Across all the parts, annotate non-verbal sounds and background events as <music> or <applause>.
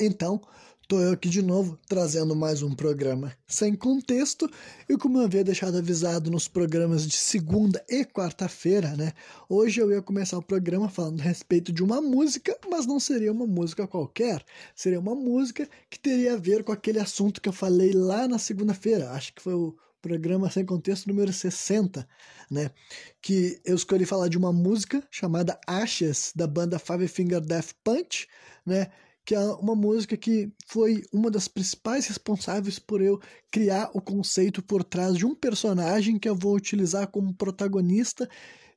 Então, tô eu aqui de novo trazendo mais um programa sem contexto e como eu havia deixado avisado nos programas de segunda e quarta-feira, né? Hoje eu ia começar o programa falando a respeito de uma música, mas não seria uma música qualquer, seria uma música que teria a ver com aquele assunto que eu falei lá na segunda-feira. Acho que foi o programa sem contexto número 60, né? Que eu escolhi falar de uma música chamada Ashes da banda Five Finger Death Punch, né? Que é uma música que foi uma das principais responsáveis por eu criar o conceito por trás de um personagem que eu vou utilizar como protagonista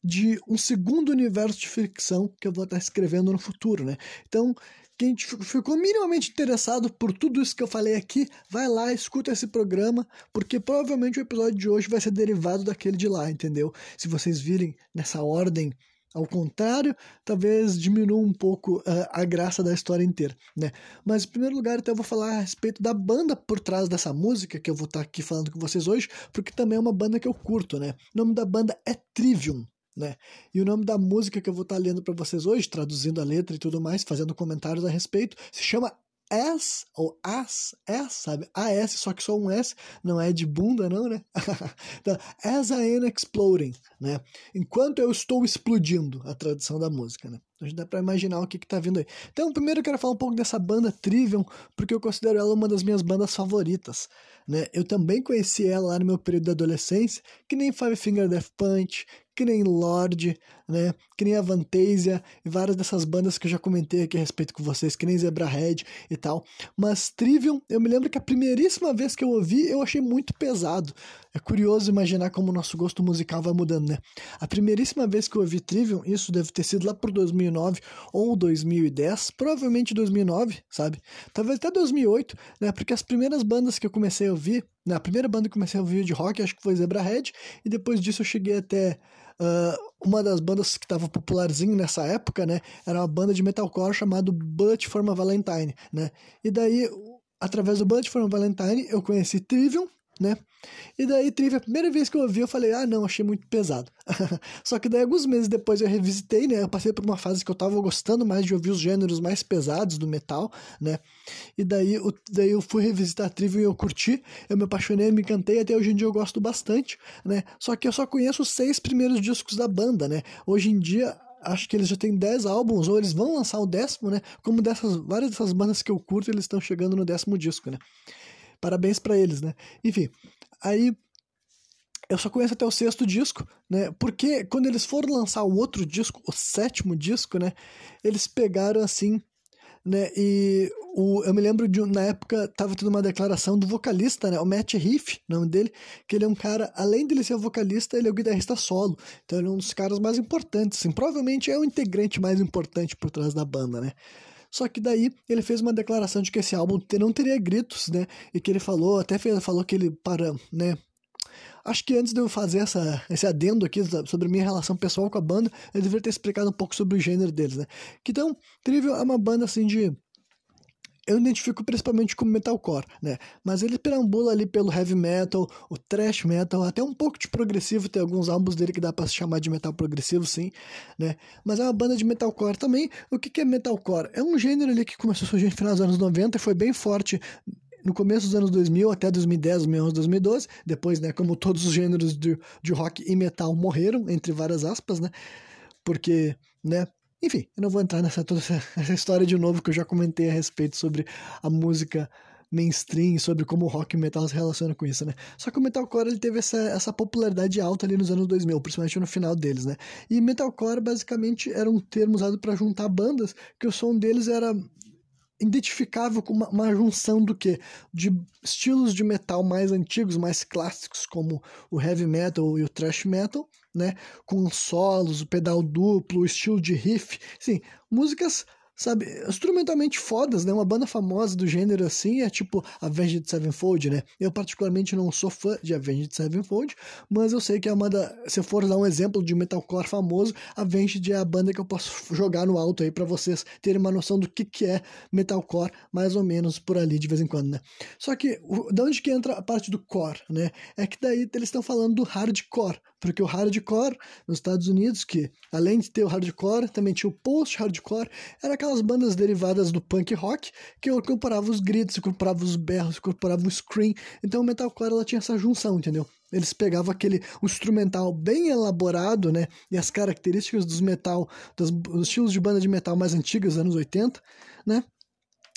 de um segundo universo de ficção que eu vou estar escrevendo no futuro, né? Então, quem ficou minimamente interessado por tudo isso que eu falei aqui, vai lá, escuta esse programa, porque provavelmente o episódio de hoje vai ser derivado daquele de lá, entendeu? Se vocês virem nessa ordem ao contrário, talvez diminua um pouco uh, a graça da história inteira, né? Mas em primeiro lugar, então eu vou falar a respeito da banda por trás dessa música que eu vou estar tá aqui falando com vocês hoje, porque também é uma banda que eu curto, né? O nome da banda é Trivium, né? E o nome da música que eu vou estar tá lendo para vocês hoje, traduzindo a letra e tudo mais, fazendo comentários a respeito, se chama S ou As, S, sabe? AS, só que só um S, não é de bunda, não, né? <laughs> então, as I am exploding, né? Enquanto eu estou explodindo, a tradução da música, né? A gente dá pra imaginar o que que tá vindo aí. Então, primeiro eu quero falar um pouco dessa banda Trivium, porque eu considero ela uma das minhas bandas favoritas, né? Eu também conheci ela lá no meu período de adolescência, que nem Five Finger Death Punch, que nem Lorde, né? Que nem Avantasia e várias dessas bandas que eu já comentei aqui a respeito com vocês, que nem Zebrahead e tal. Mas Trivium, eu me lembro que a primeiríssima vez que eu ouvi, eu achei muito pesado. É curioso imaginar como o nosso gosto musical vai mudando, né? A primeiríssima vez que eu ouvi Trivium, isso deve ter sido lá por 2009 ou 2010, provavelmente 2009, sabe? Talvez até 2008, né? Porque as primeiras bandas que eu comecei a ouvir, né? a primeira banda que eu comecei a ouvir de rock, acho que foi Zebrahead, e depois disso eu cheguei até Uh, uma das bandas que estava popularzinho nessa época, né, era uma banda de metalcore chamado Bullet for a Valentine, né, e daí, através do Bullet for a Valentine, eu conheci Trivium, né? E daí, Trivia, a primeira vez que eu ouvi, eu falei, ah, não, achei muito pesado. <laughs> Só que daí, alguns meses depois, eu revisitei, né? Eu passei por uma fase que eu tava gostando mais de ouvir os gêneros mais pesados do metal, né? E daí, eu, daí eu fui revisitar a Trivium e eu curti, eu me apaixonei, me encantei, até hoje em dia eu gosto bastante, né? Só que eu só conheço os seis primeiros discos da banda, né? Hoje em dia, acho que eles já têm 10 álbuns, ou eles vão lançar o décimo, né? Como dessas, várias dessas bandas que eu curto, eles estão chegando no décimo disco, né? Parabéns para eles, né? Enfim, Aí eu só conheço até o sexto disco, né? Porque quando eles foram lançar o outro disco, o sétimo disco, né? Eles pegaram assim, né? E o, eu me lembro de na época tava tendo uma declaração do vocalista, né? O Matt Riff, nome dele, que ele é um cara, além de ele ser vocalista, ele é o guitarrista solo. Então ele é um dos caras mais importantes, assim, provavelmente é o integrante mais importante por trás da banda, né? Só que daí ele fez uma declaração de que esse álbum não teria gritos, né? E que ele falou, até falou que ele para, né? Acho que antes de eu fazer essa, esse adendo aqui sobre minha relação pessoal com a banda, eu deveria ter explicado um pouco sobre o gênero deles, né? Então, Trivial é uma banda assim de eu identifico principalmente como metalcore, né? Mas ele perambula ali pelo heavy metal, o thrash metal, até um pouco de progressivo, tem alguns álbuns dele que dá para se chamar de metal progressivo, sim, né? Mas é uma banda de metalcore também. O que, que é metalcore? É um gênero ali que começou a surgir no final dos anos 90 e foi bem forte no começo dos anos 2000 até 2010, 2011, 2012. Depois, né, como todos os gêneros de, de rock e metal morreram, entre várias aspas, né? Porque, né, enfim, eu não vou entrar nessa toda <laughs> essa, história de novo que eu já comentei a respeito sobre a música mainstream, sobre como o rock e metal se relacionam com isso, né? Só que o metalcore ele teve essa, essa popularidade alta ali nos anos 2000, principalmente no final deles, né? E metalcore basicamente era um termo usado para juntar bandas que o som deles era identificável com uma, uma, junção do que? De estilos de metal mais antigos, mais clássicos, como o heavy metal e o thrash metal, né? Com solos, o pedal duplo, o estilo de riff, sim, músicas sabe, instrumentalmente fodas, né? Uma banda famosa do gênero assim é tipo Avenged Sevenfold, né? Eu particularmente não sou fã de Avenged Sevenfold, mas eu sei que é uma da, se eu for dar um exemplo de metalcore famoso, Avenged é a banda que eu posso jogar no alto aí para vocês terem uma noção do que que é metalcore, mais ou menos por ali de vez em quando, né? Só que o, de onde que entra a parte do core, né? É que daí eles estão falando do hardcore, porque o hardcore nos Estados Unidos, que além de ter o hardcore, também tinha o post-hardcore, era aquela aquelas bandas derivadas do punk rock que incorporava os gritos, incorporava os berros, incorporava o scream. Então o metalcore ela tinha essa junção, entendeu? Eles pegavam aquele instrumental bem elaborado, né? E as características dos metal, dos estilos de banda de metal mais antigas, anos 80, né?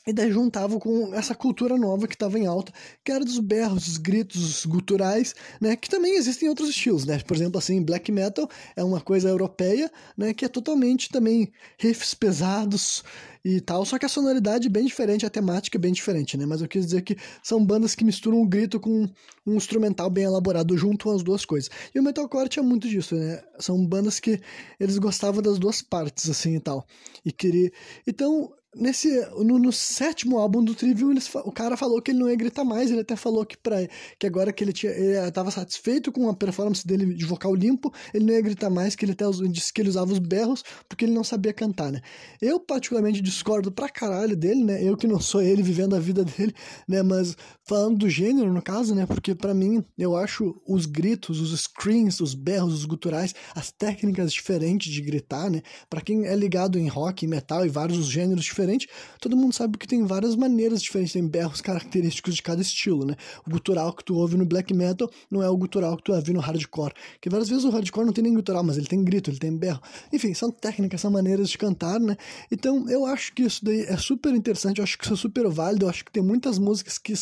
E daí juntavam com essa cultura nova que estava em alta, que era dos berros, dos gritos guturais, né? Que também existem outros estilos, né? Por exemplo, assim, black metal é uma coisa europeia, né? Que é totalmente também riffs pesados e tal, só que a sonoridade é bem diferente, a temática é bem diferente, né? Mas eu quis dizer que são bandas que misturam um grito com um instrumental bem elaborado, junto as duas coisas. E o metalcore tinha muito disso, né? São bandas que eles gostavam das duas partes, assim, e tal. E queria... Então, nesse no, no, sétimo álbum do Trivium, eles, o cara falou que ele não ia gritar mais, ele até falou que, pra, que agora que ele tinha ele estava satisfeito com a performance dele de vocal limpo, ele não ia gritar mais, que ele até disse que ele usava os berros porque ele não sabia cantar, né? Eu particularmente discordo pra caralho dele, né? Eu que não sou ele vivendo a vida <laughs> dele, né? Mas falando do gênero, no caso, né? Porque para mim, eu acho os gritos, os screams, os berros, os guturais, as técnicas diferentes de gritar, né? Para quem é ligado em rock, metal e vários gêneros diferentes diferente, todo mundo sabe que tem várias maneiras diferentes, tem berros característicos de cada estilo, né? O gutural que tu ouve no black metal não é o gutural que tu ouve no hardcore, que várias vezes o hardcore não tem nem gutural, mas ele tem grito, ele tem berro. Enfim, são técnicas, são maneiras de cantar, né? Então, eu acho que isso daí é super interessante, eu acho que isso é super válido, eu acho que tem muitas músicas que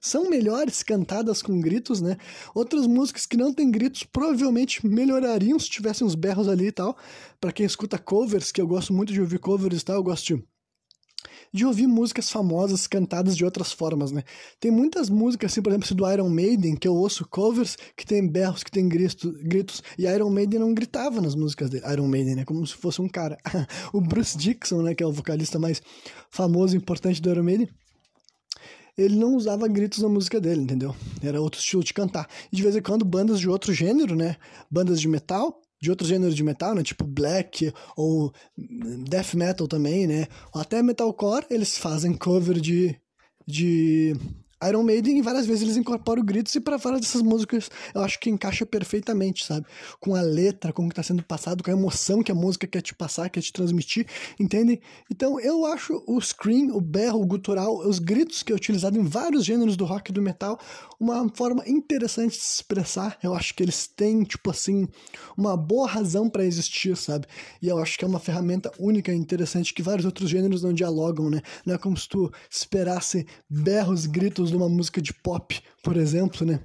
são melhores cantadas com gritos, né? Outras músicas que não têm gritos provavelmente melhorariam se tivessem os berros ali e tal. Para quem escuta covers, que eu gosto muito de ouvir covers e tal, eu gosto de de ouvir músicas famosas cantadas de outras formas, né? Tem muitas músicas, assim, por exemplo, do Iron Maiden, que eu ouço covers que tem berros, que tem gritos, gritos, e Iron Maiden não gritava nas músicas dele. Iron Maiden, né? Como se fosse um cara. <laughs> o Bruce Dixon, né? Que é o vocalista mais famoso e importante do Iron Maiden ele não usava gritos na música dele, entendeu? Era outro estilo de cantar. E de vez em quando bandas de outro gênero, né? Bandas de metal, de outros gêneros de metal, né? Tipo black ou death metal também, né? Ou até metalcore, eles fazem cover de, de Iron Maiden várias vezes eles incorporam gritos e para várias dessas músicas eu acho que encaixa perfeitamente, sabe? Com a letra, com o que está sendo passado, com a emoção que a música quer te passar, quer te transmitir, entendem? Então eu acho o scream, o berro, o gutural, os gritos que é utilizado em vários gêneros do rock e do metal uma forma interessante de se expressar. Eu acho que eles têm, tipo assim, uma boa razão para existir, sabe? E eu acho que é uma ferramenta única e interessante que vários outros gêneros não dialogam, né? Não é como se tu esperasse berros, gritos de uma música de pop, por exemplo, né?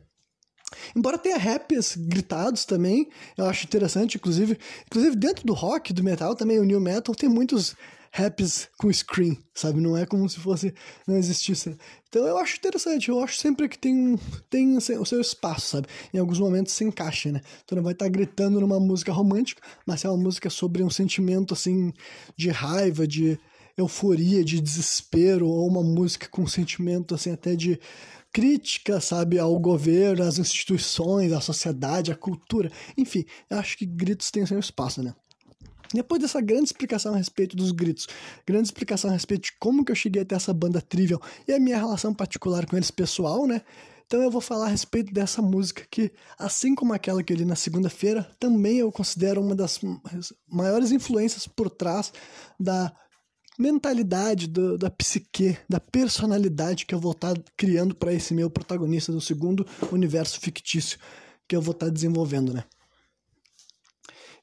Embora tenha raps gritados também, eu acho interessante, inclusive, inclusive dentro do rock, do metal também, o new metal tem muitos raps com scream, sabe? Não é como se fosse não existisse. Então eu acho interessante, eu acho sempre que tem tem o seu espaço, sabe? Em alguns momentos se encaixa, né? Tu não vai estar tá gritando numa música romântica, mas é uma música sobre um sentimento assim de raiva, de euforia, de desespero, ou uma música com sentimento assim até de crítica, sabe, ao governo, às instituições, à sociedade, à cultura. Enfim, eu acho que gritos têm seu espaço, né? Depois dessa grande explicação a respeito dos gritos, grande explicação a respeito de como que eu cheguei até essa banda Trivial e a minha relação particular com eles pessoal, né? Então eu vou falar a respeito dessa música que, assim como aquela que eu li na segunda-feira, também eu considero uma das maiores influências por trás da mentalidade, do, da psique, da personalidade que eu vou estar tá criando para esse meu protagonista do segundo universo fictício que eu vou estar tá desenvolvendo, né?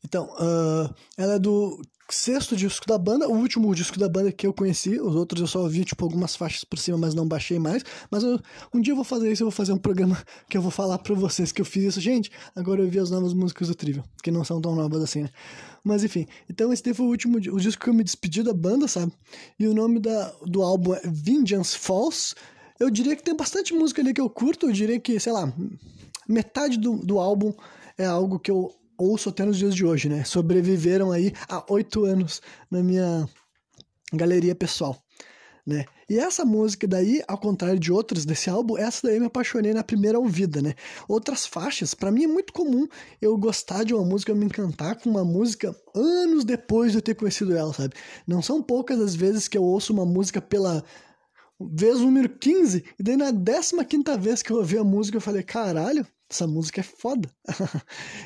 Então, uh, ela é do sexto disco da banda, o último disco da banda que eu conheci, os outros eu só ouvi, tipo, algumas faixas por cima, mas não baixei mais, mas eu, um dia eu vou fazer isso, eu vou fazer um programa <laughs> que eu vou falar pra vocês que eu fiz isso. Gente, agora eu vi as novas músicas do Trivial, que não são tão novas assim, né? Mas enfim, então esse foi o último o disco que eu me despedi da banda, sabe? E o nome da, do álbum é Vengeance Falls. Eu diria que tem bastante música ali que eu curto, eu diria que, sei lá, metade do, do álbum é algo que eu ouço até nos dias de hoje, né? Sobreviveram aí há oito anos na minha galeria pessoal, né? E essa música daí, ao contrário de outras desse álbum, essa daí eu me apaixonei na primeira ouvida, né? Outras faixas, para mim é muito comum eu gostar de uma música, eu me encantar com uma música anos depois de eu ter conhecido ela, sabe? Não são poucas as vezes que eu ouço uma música pela vez número 15, e daí na 15 quinta vez que eu ouvi a música eu falei, caralho, essa música é foda. <laughs>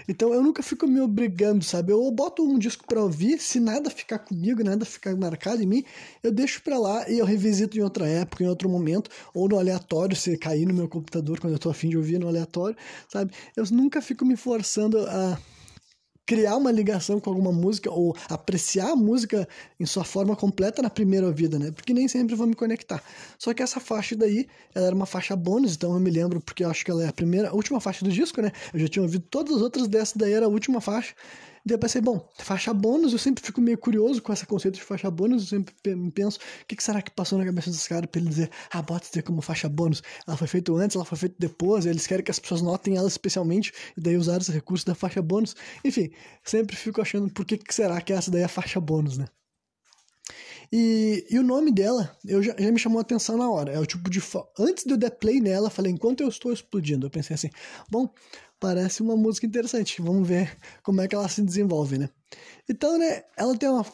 então eu nunca fico me obrigando, sabe? Eu boto um disco pra ouvir, se nada ficar comigo, nada ficar marcado em mim, eu deixo pra lá e eu revisito em outra época, em outro momento, ou no aleatório, se cair no meu computador quando eu tô afim de ouvir no aleatório, sabe? Eu nunca fico me forçando a criar uma ligação com alguma música ou apreciar a música em sua forma completa na primeira ouvida, né? Porque nem sempre vou me conectar. Só que essa faixa daí, ela era uma faixa bônus, então eu me lembro porque eu acho que ela é a primeira, a última faixa do disco, né? Eu já tinha ouvido todas as outras dessa daí era a última faixa. Daí eu pensei, bom, faixa bônus, eu sempre fico meio curioso com esse conceito de faixa bônus, eu sempre penso, o que, será que passou na cabeça dos caras pra ele dizer, ah, bota isso como faixa bônus, ela foi feita antes, ela foi feita depois, eles querem que as pessoas notem ela especialmente, e daí usaram esse recurso da faixa bônus. Enfim, sempre fico achando por que, que será que essa daí é a faixa bônus, né? E, e o nome dela, eu já, já, me chamou a atenção na hora. É o tipo de. Antes de eu dar play nela, falei, enquanto eu estou explodindo, eu pensei assim, bom, parece uma música interessante. Vamos ver como é que ela se desenvolve, né? Então, né, ela tem uma,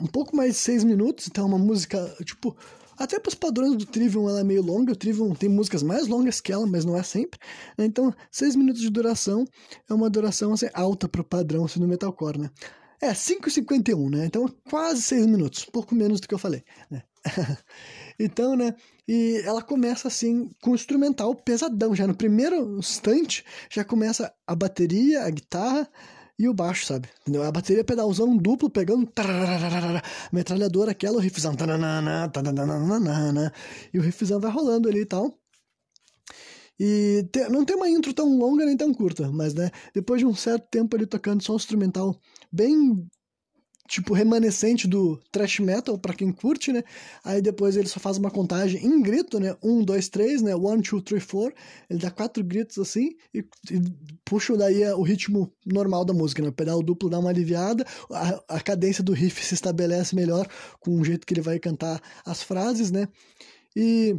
um pouco mais de seis minutos, então é uma música, tipo, até para os padrões do Trivium ela é meio longa, o Trivium tem músicas mais longas que ela, mas não é sempre. Né? Então, seis minutos de duração é uma duração assim, alta para o padrão assim, do metalcore, né? É, 5,51, né? Então, quase seis minutos, pouco menos do que eu falei, né? <laughs> então, né? E ela começa assim com um instrumental pesadão. Já no primeiro instante, já começa a bateria, a guitarra e o baixo, sabe? Entendeu? A bateria pedalzão duplo pegando metralhadora, aquela, o riffzão. E o riffzão vai rolando ali e tal. E te, não tem uma intro tão longa nem tão curta, mas né, depois de um certo tempo ali tocando só um instrumental bem tipo remanescente do thrash metal para quem curte, né? Aí depois ele só faz uma contagem em grito, né? Um, dois, três, né? One, two, three, four. Ele dá quatro gritos assim e, e puxa daí o ritmo normal da música, né? O pedal duplo dá uma aliviada, a, a cadência do riff se estabelece melhor com o jeito que ele vai cantar as frases, né? E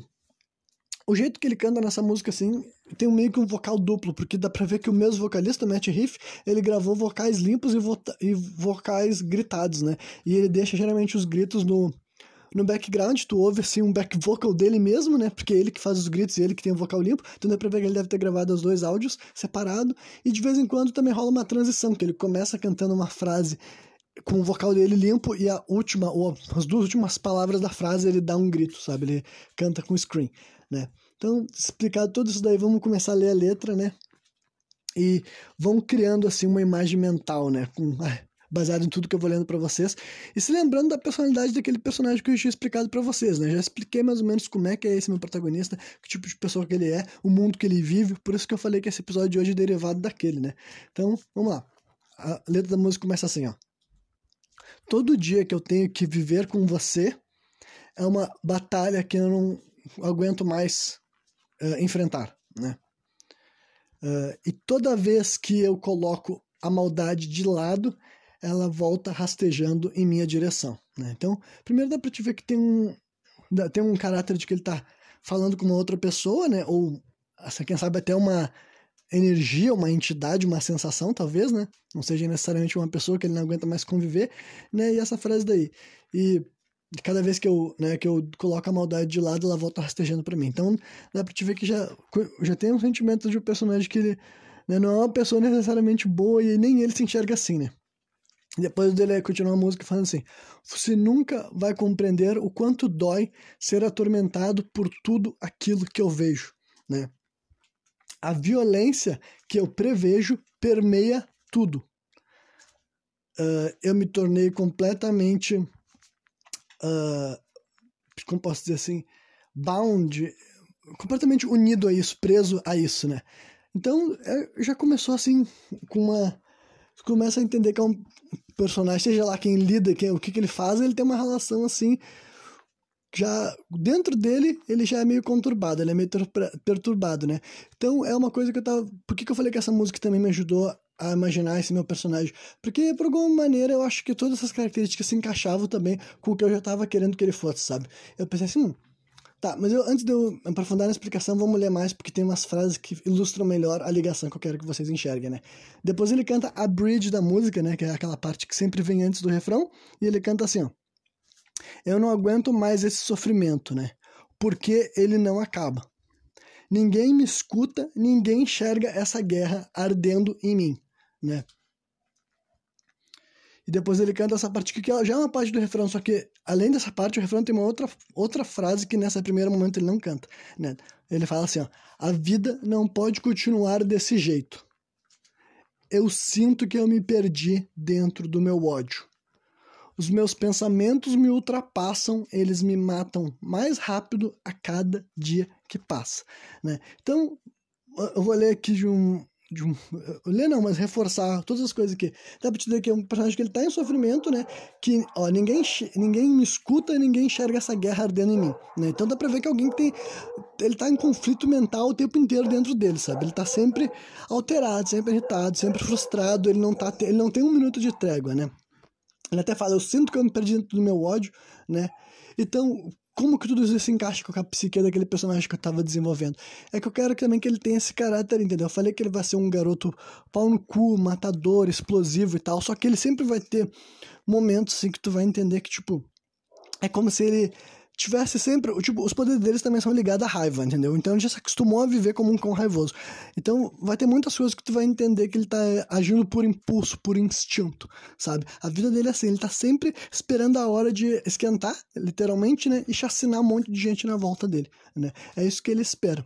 o jeito que ele canta nessa música, assim, tem meio que um vocal duplo, porque dá pra ver que o mesmo vocalista, Matt Riff, ele gravou vocais limpos e, vo e vocais gritados, né? E ele deixa geralmente os gritos no, no background, tu ouve assim um back vocal dele mesmo, né? Porque é ele que faz os gritos e ele que tem o vocal limpo. Então dá pra ver que ele deve ter gravado os dois áudios separado. E de vez em quando também rola uma transição, que ele começa cantando uma frase com o vocal dele limpo e a última, ou as duas últimas palavras da frase ele dá um grito, sabe? Ele canta com screen né? Então, explicado tudo isso daí, vamos começar a ler a letra, né? E vão criando assim uma imagem mental, né? Com, baseado em tudo que eu vou lendo para vocês e se lembrando da personalidade daquele personagem que eu tinha explicado para vocês, né? Já expliquei mais ou menos como é que é esse meu protagonista, que tipo de pessoa que ele é, o mundo que ele vive, por isso que eu falei que esse episódio de hoje é derivado daquele, né? Então, vamos lá. A letra da música começa assim, ó. Todo dia que eu tenho que viver com você é uma batalha que eu não aguento mais uh, enfrentar, né? Uh, e toda vez que eu coloco a maldade de lado, ela volta rastejando em minha direção, né? Então, primeiro dá pra te ver que tem um, tem um caráter de que ele tá falando com uma outra pessoa, né? Ou, assim, quem sabe até uma energia, uma entidade, uma sensação, talvez, né? Não seja necessariamente uma pessoa que ele não aguenta mais conviver, né? E essa frase daí. E cada vez que eu, né, que eu coloco a maldade de lado, ela volta rastejando para mim. Então, dá pra te ver que já, já tem um sentimento de um personagem que ele né, não é uma pessoa necessariamente boa e nem ele se enxerga assim, né? Depois dele continua a música falando assim: Você nunca vai compreender o quanto dói ser atormentado por tudo aquilo que eu vejo, né? A violência que eu prevejo permeia tudo. Uh, eu me tornei completamente uh, como posso dizer assim, bound, completamente unido a isso, preso a isso, né? Então, é, já começou assim, com uma... Começa a entender que é um personagem, seja lá quem lida, quem, o que, que ele faz, ele tem uma relação assim, já dentro dele, ele já é meio conturbado, ele é meio perturbado, né? Então, é uma coisa que eu tava... Por que, que eu falei que essa música também me ajudou a imaginar esse meu personagem. Porque, por alguma maneira, eu acho que todas essas características se encaixavam também com o que eu já estava querendo que ele fosse, sabe? Eu pensei assim, hum, tá, mas eu, antes de eu aprofundar na explicação, vamos ler mais, porque tem umas frases que ilustram melhor a ligação que eu quero que vocês enxerguem, né? Depois ele canta a bridge da música, né? Que é aquela parte que sempre vem antes do refrão, e ele canta assim, ó. Eu não aguento mais esse sofrimento, né? Porque ele não acaba. Ninguém me escuta, ninguém enxerga essa guerra ardendo em mim, né? E depois ele canta essa parte que já é uma parte do refrão, só que além dessa parte, o refrão tem uma outra, outra frase que nessa primeiro momento ele não canta, né? Ele fala assim, ó, a vida não pode continuar desse jeito. Eu sinto que eu me perdi dentro do meu ódio. Os meus pensamentos me ultrapassam, eles me matam mais rápido a cada dia que passa, né? Então, eu vou ler aqui de um, de um, ler não, mas reforçar todas as coisas aqui. Dá pra te dizer que é um personagem que ele tá em sofrimento, né? Que, ó, ninguém, ninguém me escuta, ninguém enxerga essa guerra ardendo em mim, né? Então dá pra ver que alguém que tem, ele tá em conflito mental o tempo inteiro dentro dele, sabe? Ele tá sempre alterado, sempre irritado, sempre frustrado, ele não tá, ele não tem um minuto de trégua, né? Ele até fala, eu sinto que eu me perdi dentro do meu ódio, né? Então, como que tudo isso se encaixa com a psique daquele personagem que eu tava desenvolvendo? É que eu quero também que ele tenha esse caráter, entendeu? Eu falei que ele vai ser um garoto pau no cu, matador, explosivo e tal, só que ele sempre vai ter momentos assim que tu vai entender que, tipo, é como se ele tivesse sempre. Tipo, os poderes deles também são ligados à raiva, entendeu? Então ele já se acostumou a viver como um cão raivoso. Então vai ter muitas coisas que tu vai entender que ele tá agindo por impulso, por instinto, sabe? A vida dele é assim, ele tá sempre esperando a hora de esquentar, literalmente, né? E chacinar um monte de gente na volta dele, né? É isso que ele espera.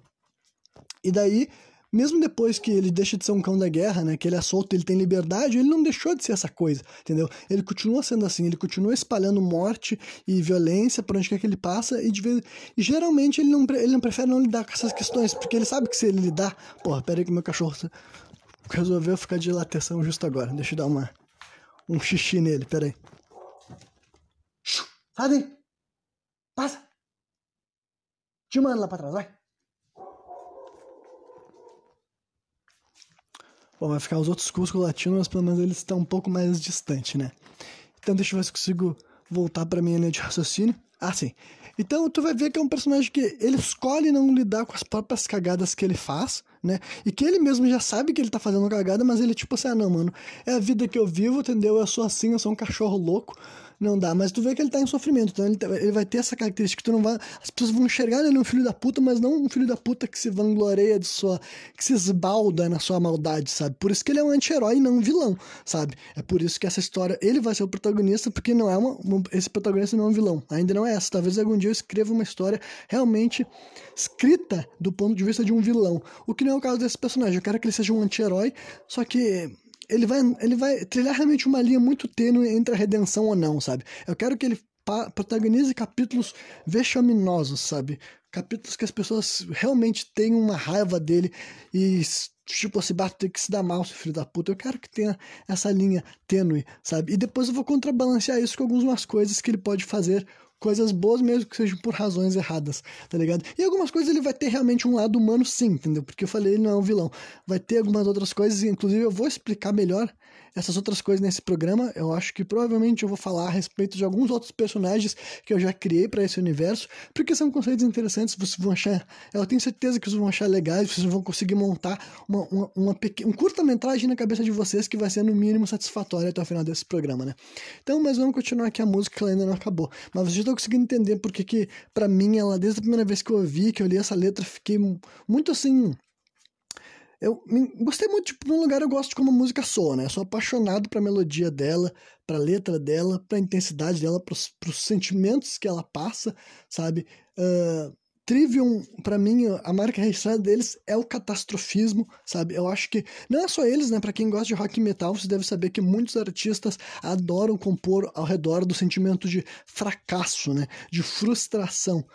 E daí mesmo depois que ele deixa de ser um cão da guerra, né, que ele é solto, ele tem liberdade, ele não deixou de ser essa coisa, entendeu? Ele continua sendo assim, ele continua espalhando morte e violência por onde quer que ele passa e, vez... e geralmente ele não, ele não prefere não lidar com essas questões, porque ele sabe que se ele lidar... Porra, pera aí que meu cachorro resolveu ficar de lateção justo agora, deixa eu dar uma, um xixi nele, pera aí. Sai daí! Passa! Te manda lá pra trás, vai! Bom, vai ficar os outros cuscos latinos, mas pelo menos eles estão um pouco mais distantes, né? Então deixa eu ver se consigo voltar para minha linha de raciocínio. Ah, sim. Então tu vai ver que é um personagem que ele escolhe não lidar com as próprias cagadas que ele faz, né? E que ele mesmo já sabe que ele tá fazendo cagada, mas ele tipo assim, ah não, mano, é a vida que eu vivo, entendeu? Eu sou assim, eu sou um cachorro louco não dá. Mas tu vê que ele tá em sofrimento, então ele, tá, ele vai ter essa característica que tu não vai. As pessoas vão enxergar ele um filho da puta, mas não um filho da puta que se vangloreia de sua. que se esbalda na sua maldade, sabe? Por isso que ele é um anti-herói e não um vilão, sabe? É por isso que essa história. Ele vai ser o protagonista, porque não é uma. Esse protagonista não é um vilão. Ainda não é essa. Talvez algum dia eu escreva uma história realmente escrita do ponto de vista de um vilão. O que não é o caso desse personagem. Eu quero que ele seja um anti-herói, só que ele vai, ele vai trilhar realmente uma linha muito tênue entre a redenção ou não, sabe? Eu quero que ele protagonize capítulos vexaminosos, sabe? Capítulos que as pessoas realmente tenham uma raiva dele e, tipo, se bater que se dá mal, seu filho da puta. Eu quero que tenha essa linha tênue, sabe? E depois eu vou contrabalancear isso com algumas coisas que ele pode fazer coisas boas, mesmo que sejam por razões erradas, tá ligado? E algumas coisas ele vai ter realmente um lado humano, sim, entendeu? Porque eu falei, ele não é um vilão. Vai ter algumas outras coisas, inclusive eu vou explicar melhor essas outras coisas nesse programa. Eu acho que provavelmente eu vou falar a respeito de alguns outros personagens que eu já criei para esse universo, porque são conceitos interessantes, vocês vão achar, eu tenho certeza que vocês vão achar legais, vocês vão conseguir montar uma, uma, uma pequena, um curta-metragem na cabeça de vocês que vai ser no mínimo satisfatório até o final desse programa, né? Então, mas vamos continuar aqui a música ela ainda não acabou. Mas vocês estão conseguindo entender porque que, para mim, ela, desde a primeira vez que eu ouvi, que eu li essa letra, fiquei muito assim eu gostei muito, tipo, no lugar eu gosto de como a música soa, né? Eu sou apaixonado pra melodia dela, pra letra dela, pra intensidade dela, pros, pros sentimentos que ela passa, sabe? Uh, Trivium, para mim, a marca registrada deles é o catastrofismo, sabe? Eu acho que não é só eles, né? Para quem gosta de rock e metal, você deve saber que muitos artistas adoram compor ao redor do sentimento de fracasso, né? De frustração,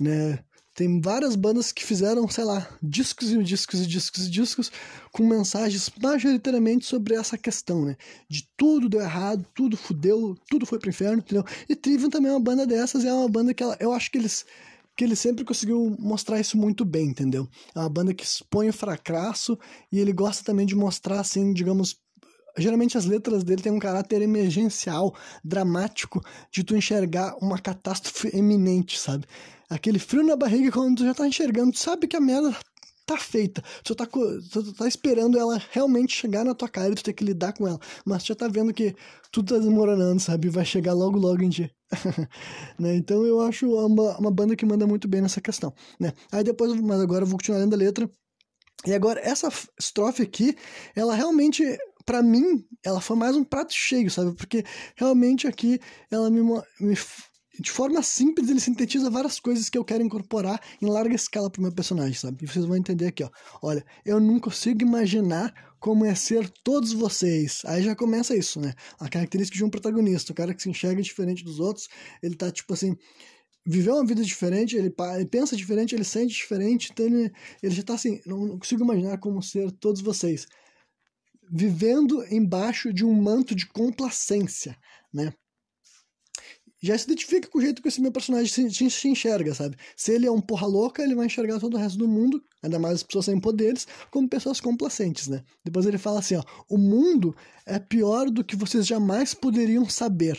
né? Tem várias bandas que fizeram, sei lá, discos e discos e discos e discos com mensagens majoritariamente sobre essa questão, né? De tudo deu errado, tudo fudeu, tudo foi pro inferno, entendeu? E Trivium também é uma banda dessas, é uma banda que ela, eu acho que eles que ele sempre conseguiu mostrar isso muito bem, entendeu? É uma banda que expõe o fracasso e ele gosta também de mostrar, assim, digamos, geralmente as letras dele têm um caráter emergencial, dramático, de tu enxergar uma catástrofe eminente, sabe? Aquele frio na barriga quando tu já tá enxergando, tu sabe que a merda tá feita. Tu tá, tu tá esperando ela realmente chegar na tua cara e tu ter que lidar com ela. Mas tu já tá vendo que tudo tá desmoronando, sabe? Vai chegar logo, logo em dia. <laughs> né? Então eu acho uma, uma banda que manda muito bem nessa questão. Né? Aí depois, mas agora eu vou continuar lendo a letra. E agora, essa estrofe aqui, ela realmente para mim, ela foi mais um prato cheio, sabe? Porque realmente aqui ela me, me, de forma simples, ele sintetiza várias coisas que eu quero incorporar em larga escala pro meu personagem, sabe? E vocês vão entender aqui, ó. Olha, eu não consigo imaginar como é ser todos vocês. Aí já começa isso, né? A característica de um protagonista, o cara que se enxerga diferente dos outros, ele tá tipo assim, viveu uma vida diferente, ele, pensa diferente, ele sente diferente, então ele, ele já tá assim, não, consigo imaginar como ser todos vocês. Vivendo embaixo de um manto de complacência, né? Já se identifica com o jeito que esse meu personagem se, se enxerga, sabe? Se ele é um porra louca, ele vai enxergar todo o resto do mundo, ainda mais as pessoas sem poderes, como pessoas complacentes, né? Depois ele fala assim, ó, o mundo é pior do que vocês jamais poderiam saber.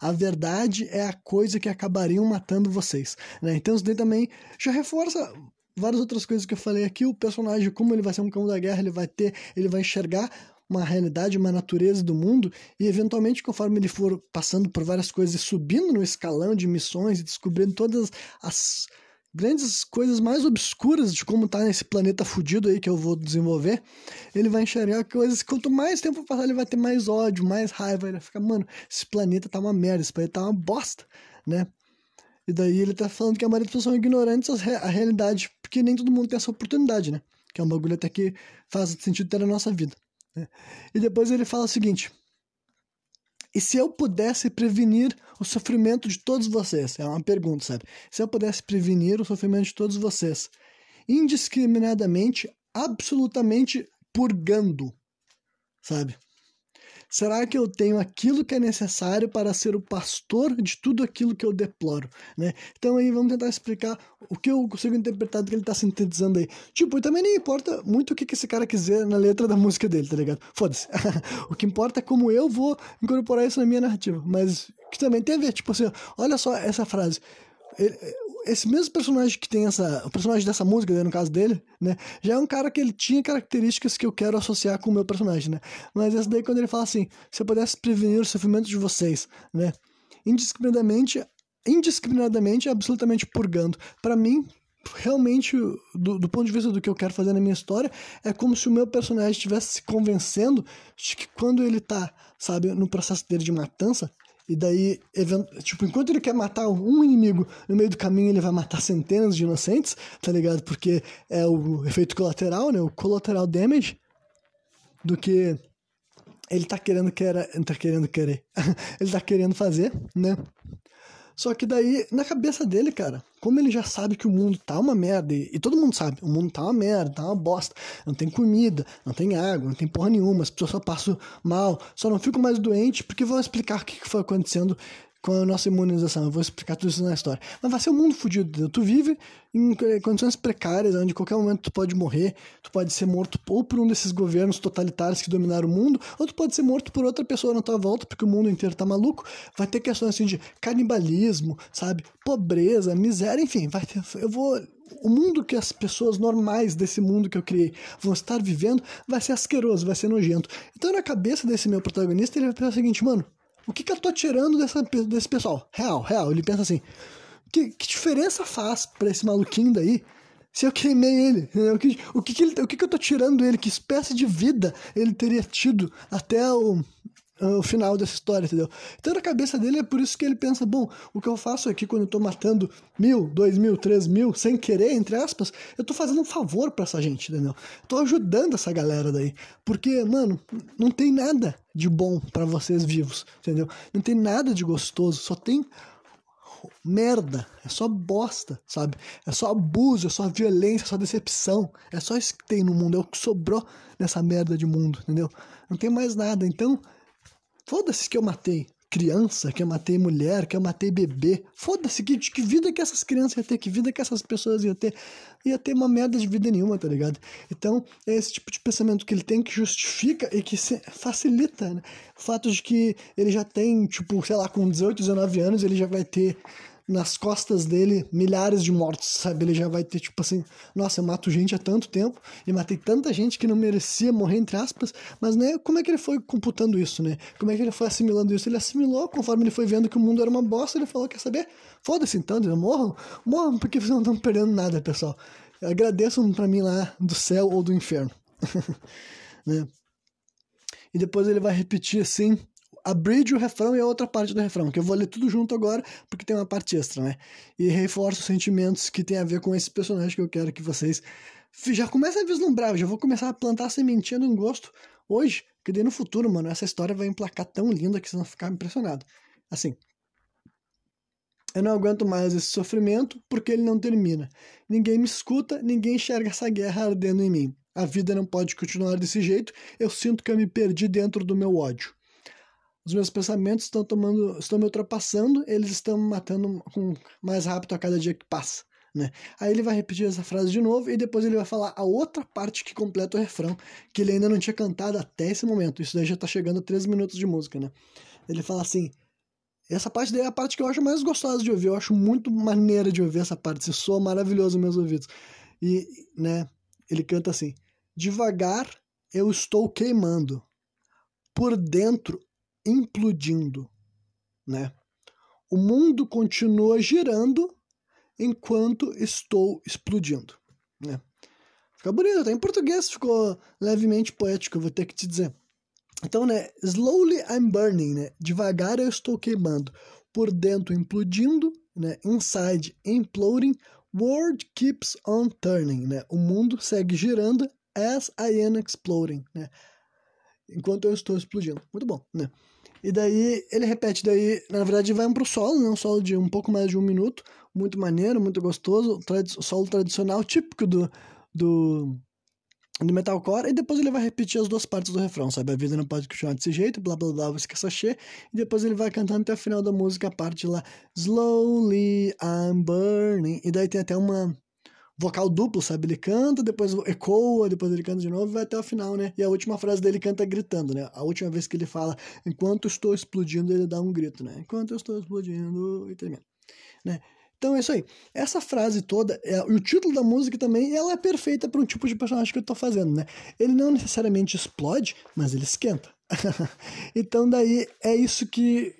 A verdade é a coisa que acabariam matando vocês. Né? Então isso daí também já reforça várias outras coisas que eu falei aqui. O personagem, como ele vai ser um cão da guerra, ele vai ter, ele vai enxergar uma realidade, uma natureza do mundo, e eventualmente, conforme ele for passando por várias coisas e subindo no escalão de missões e descobrindo todas as grandes coisas mais obscuras de como tá nesse planeta fudido aí que eu vou desenvolver, ele vai enxergar coisas quanto mais tempo passar, ele vai ter mais ódio, mais raiva, ele vai ficar, mano, esse planeta tá uma merda, esse planeta tá uma bosta, né? E daí ele tá falando que a maioria das pessoas são ignorantes à realidade, porque nem todo mundo tem essa oportunidade, né? Que é um bagulho até que faz sentido ter na nossa vida. <laughs> E depois ele fala o seguinte: e se eu pudesse prevenir o sofrimento de todos vocês? É uma pergunta, sabe? Se eu pudesse prevenir o sofrimento de todos vocês, indiscriminadamente, absolutamente purgando, sabe? Será que eu tenho aquilo que é necessário para ser o pastor de tudo aquilo que eu deploro, né? Então aí vamos tentar explicar o que eu consigo interpretar do que ele está sintetizando aí. Tipo, também nem importa muito o que, que esse cara quiser na letra da música dele, tá ligado? Foda-se. <laughs> o que importa é como eu vou incorporar isso na minha narrativa, mas que também tem a ver, tipo assim, olha só essa frase. Ele, esse mesmo personagem que tem essa. O personagem dessa música, né, no caso dele, né? Já é um cara que ele tinha características que eu quero associar com o meu personagem, né? Mas essa daí, quando ele fala assim: se eu pudesse prevenir o sofrimento de vocês, né? Indiscriminadamente, indiscriminadamente, absolutamente purgando. para mim, realmente, do, do, ponto de vista do que eu quero fazer na minha história, é como se o meu personagem estivesse se convencendo de que quando ele tá, sabe, no processo dele de matança, e daí, tipo, enquanto ele quer matar um inimigo, no meio do caminho ele vai matar centenas de inocentes, tá ligado? Porque é o efeito colateral, né? O collateral damage do que ele tá querendo querer, tá querendo querer. <laughs> ele tá querendo fazer, né? Só que daí, na cabeça dele, cara, como ele já sabe que o mundo tá uma merda, e, e, todo mundo sabe, o mundo tá uma merda, tá uma bosta, não tem comida, não tem água, não tem porra nenhuma, as pessoas só passam mal, só não ficam mais doentes, porque vão explicar o que, que foi acontecendo com a nossa imunização. Eu vou explicar tudo isso na história. Mas vai ser um mundo fodido. Tu vive em condições precárias, onde qualquer momento tu pode morrer, tu pode ser morto ou por um desses governos totalitários que dominaram o mundo, ou tu pode ser morto por outra pessoa na tua volta, porque o mundo inteiro tá maluco. Vai ter questões assim de canibalismo, sabe? Pobreza, miséria, enfim, vai ter. Eu vou o mundo que as pessoas normais desse mundo que eu criei vão estar vivendo vai ser asqueroso, vai ser nojento. Então, na cabeça desse meu protagonista, ele vai pensar o seguinte, mano, o que, que eu tô tirando dessa, desse pessoal? Real, real. Ele pensa assim: que, que diferença faz pra esse maluquinho daí se eu queimei ele? O que, o que, que, ele, o que, que eu tô tirando dele? Que espécie de vida ele teria tido até o, o final dessa história, entendeu? Então na cabeça dele é por isso que ele pensa, bom, o que eu faço aqui quando eu tô matando mil, dois mil, três mil, sem querer, entre aspas, eu tô fazendo um favor para essa gente, entendeu? Tô ajudando essa galera daí. Porque, mano, não tem nada de bom para vocês vivos, entendeu? Não tem nada de gostoso, só tem merda, é só bosta, sabe? É só abuso, é só violência, é só decepção. É só isso que tem no mundo, é o que sobrou nessa merda de mundo, entendeu? Não tem mais nada. Então, Foda-se que eu matei criança, que eu matei mulher, que eu matei bebê. Foda-se, que, que vida que essas crianças iam ter, que vida que essas pessoas iam ter. Ia ter uma merda de vida nenhuma, tá ligado? Então, é esse tipo de pensamento que ele tem que justifica e que facilita, né? O fato de que ele já tem, tipo, sei lá, com 18, 19 anos, ele já vai ter nas costas dele milhares de mortos, sabe? Ele já vai ter, tipo assim, nossa, eu mato gente há tanto tempo e matei tanta gente que não merecia morrer, entre aspas, mas, né, como é que ele foi computando isso, né? Como é que ele foi assimilando isso? Ele assimilou conforme ele foi vendo que o mundo era uma bosta, ele falou, quer saber? Foda-se então, morram, morram, porque vocês não estão perdendo nada, pessoal. Agradeçam para mim lá do céu ou do inferno. <laughs> né? E depois ele vai repetir assim a bridge, o refrão e a outra parte do refrão, que eu vou ler tudo junto agora, porque tem uma parte extra, né? E reforço os sentimentos que tem a ver com esse personagem que eu quero que vocês já comecem a vislumbrar, eu já vou começar a plantar sementinha um gosto hoje, que daí no futuro, mano, essa história vai emplacar tão linda que vocês vão ficar impressionados. Assim, eu não aguento mais esse sofrimento porque ele não termina. Ninguém me escuta, ninguém enxerga essa guerra ardendo em mim. A vida não pode continuar desse jeito, eu sinto que eu me perdi dentro do meu ódio. Os meus pensamentos estão tomando, estão me ultrapassando, eles estão me matando com, mais rápido a cada dia que passa. Né? Aí ele vai repetir essa frase de novo e depois ele vai falar a outra parte que completa o refrão, que ele ainda não tinha cantado até esse momento. Isso daí já está chegando a 3 minutos de música, né? Ele fala assim: essa parte daí é a parte que eu acho mais gostosa de ouvir. Eu acho muito maneira de ouvir essa parte. Isso soa maravilhoso nos meus ouvidos. E, né, ele canta assim: Devagar eu estou queimando. Por dentro implodindo, né? O mundo continua girando enquanto estou explodindo, né? Fica bonito, até em português ficou levemente poético, vou ter que te dizer. Então, né, slowly I'm burning, né? Devagar eu estou queimando, por dentro implodindo, né? Inside imploding, world keeps on turning, né? O mundo segue girando as I am exploding, né? Enquanto eu estou explodindo. Muito bom, né? E daí ele repete, daí na verdade vai para o solo, né? um solo de um pouco mais de um minuto, muito maneiro, muito gostoso, solo tradicional, típico do, do, do metalcore, e depois ele vai repetir as duas partes do refrão, sabe? A vida não pode continuar desse jeito, blá blá blá, você quer sachê, e depois ele vai cantando até o final da música, a parte lá, Slowly I'm burning, e daí tem até uma vocal duplo, sabe? Ele canta, depois ecoa, depois ele canta de novo e vai até o final, né? E a última frase dele canta gritando, né? A última vez que ele fala, enquanto estou explodindo, ele dá um grito, né? Enquanto eu estou explodindo, e termina, né? Então é isso aí. Essa frase toda, é, o título da música também, ela é perfeita para um tipo de personagem que eu tô fazendo, né? Ele não necessariamente explode, mas ele esquenta. <laughs> então daí é isso que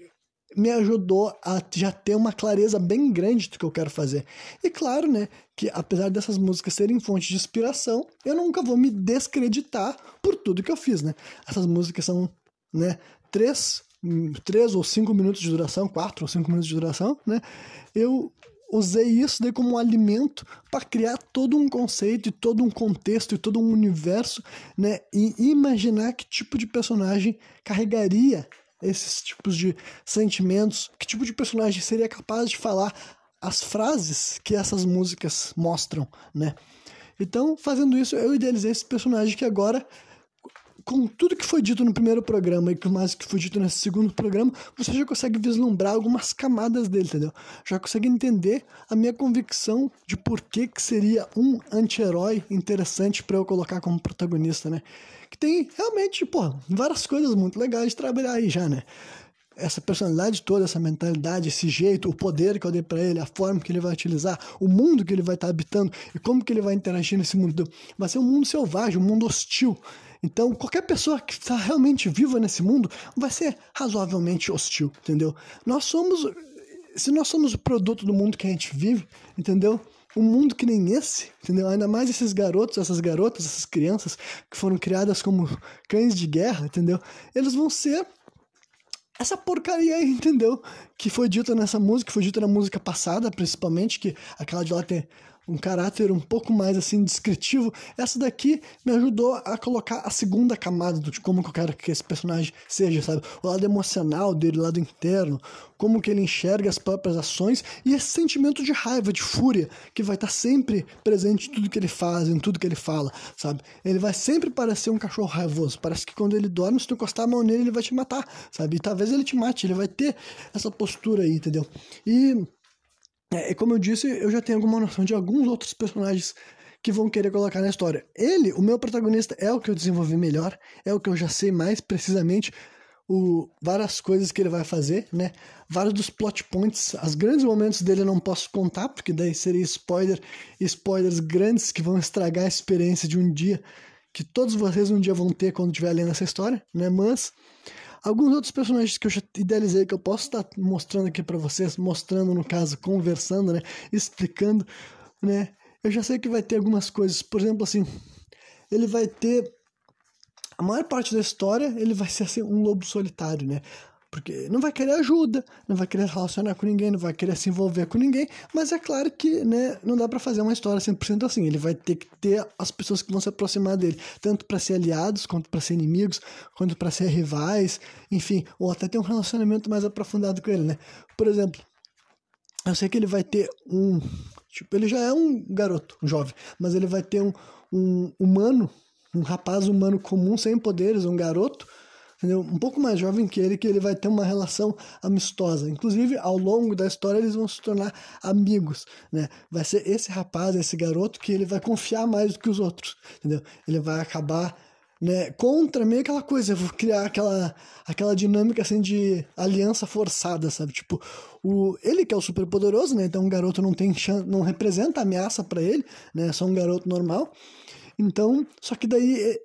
me ajudou a já ter uma clareza bem grande do que eu quero fazer. E claro, né, que apesar dessas músicas serem fonte de inspiração, eu nunca vou me descreditar por tudo que eu fiz, né? Essas músicas são, né, três, três ou cinco minutos de duração, quatro ou cinco minutos de duração, né? Eu usei isso daí como um alimento para criar todo um conceito e todo um contexto e todo um universo, né? E imaginar que tipo de personagem carregaria esses tipos de sentimentos, que tipo de personagem seria capaz de falar as frases que essas músicas mostram, né? Então, fazendo isso, eu idealizei esse personagem que agora, com tudo que foi dito no primeiro programa e com mais que foi dito nesse segundo programa, você já consegue vislumbrar algumas camadas dele, entendeu? Já consegue entender a minha convicção de por que, que seria um anti-herói interessante para eu colocar como protagonista, né? Tem realmente, pô, várias coisas muito legais de trabalhar aí já, né? Essa personalidade toda, essa mentalidade, esse jeito, o poder que eu dei para ele, a forma que ele vai utilizar, o mundo que ele vai estar tá habitando e como que ele vai interagir nesse mundo. Vai ser um mundo selvagem, um mundo hostil. Então, qualquer pessoa que está realmente viva nesse mundo vai ser razoavelmente hostil, entendeu? Nós somos. Se nós somos o produto do mundo que a gente vive, entendeu? Um mundo que nem esse, entendeu? Ainda mais esses garotos, essas garotas, essas crianças que foram criadas como cães de guerra, entendeu? Eles vão ser essa porcaria aí, entendeu? Que foi dita nessa música, que foi dita na música passada, principalmente, que aquela de lá tem um caráter um pouco mais assim descritivo. Essa daqui me ajudou a colocar a segunda camada de como que eu quero que esse personagem seja, sabe? O lado emocional dele, o lado interno, como que ele enxerga as próprias ações e esse sentimento de raiva, de fúria, que vai estar sempre presente em tudo que ele faz, em tudo que ele fala, sabe? Ele vai sempre parecer um cachorro raivoso. Parece que quando ele dorme, se tu encostar a mão nele, ele vai te matar, sabe? E talvez ele te mate, ele vai ter essa postura aí, entendeu? E é, como eu disse, eu já tenho alguma noção de alguns outros personagens que vão querer colocar na história. Ele, o meu protagonista, é o que eu desenvolvi melhor, é o que eu já sei mais precisamente o, várias coisas que ele vai fazer, né? Vários dos plot points, os grandes momentos dele eu não posso contar, porque daí seria spoiler, spoilers grandes que vão estragar a experiência de um dia, que todos vocês um dia vão ter quando estiver lendo essa história, né? Mas alguns outros personagens que eu já idealizei, que eu posso estar mostrando aqui para vocês, mostrando no caso, conversando, né? Explicando, né? Eu já sei que vai ter algumas coisas, por exemplo, assim, ele vai ter a maior parte da história ele vai ser assim, um lobo solitário, né? Porque não vai querer ajuda, não vai querer relacionar com ninguém, não vai querer se envolver com ninguém, mas é claro que né, não dá para fazer uma história 100% assim. Ele vai ter que ter as pessoas que vão se aproximar dele, tanto para ser aliados, quanto para ser inimigos, quanto para ser rivais, enfim, ou até ter um relacionamento mais aprofundado com ele, né? Por exemplo, eu sei que ele vai ter um. Tipo, ele já é um garoto, um jovem, mas ele vai ter um, um humano um rapaz humano comum sem poderes, um garoto, entendeu? um pouco mais jovem que ele, que ele vai ter uma relação amistosa. Inclusive, ao longo da história, eles vão se tornar amigos, né? Vai ser esse rapaz, esse garoto, que ele vai confiar mais do que os outros, entendeu? Ele vai acabar né, contra meio aquela coisa, vou criar aquela, aquela dinâmica assim de aliança forçada, sabe? Tipo, o, ele que é o super poderoso, né? Então o garoto não tem chance, não representa ameaça para ele, né? É só um garoto normal. Então, só que daí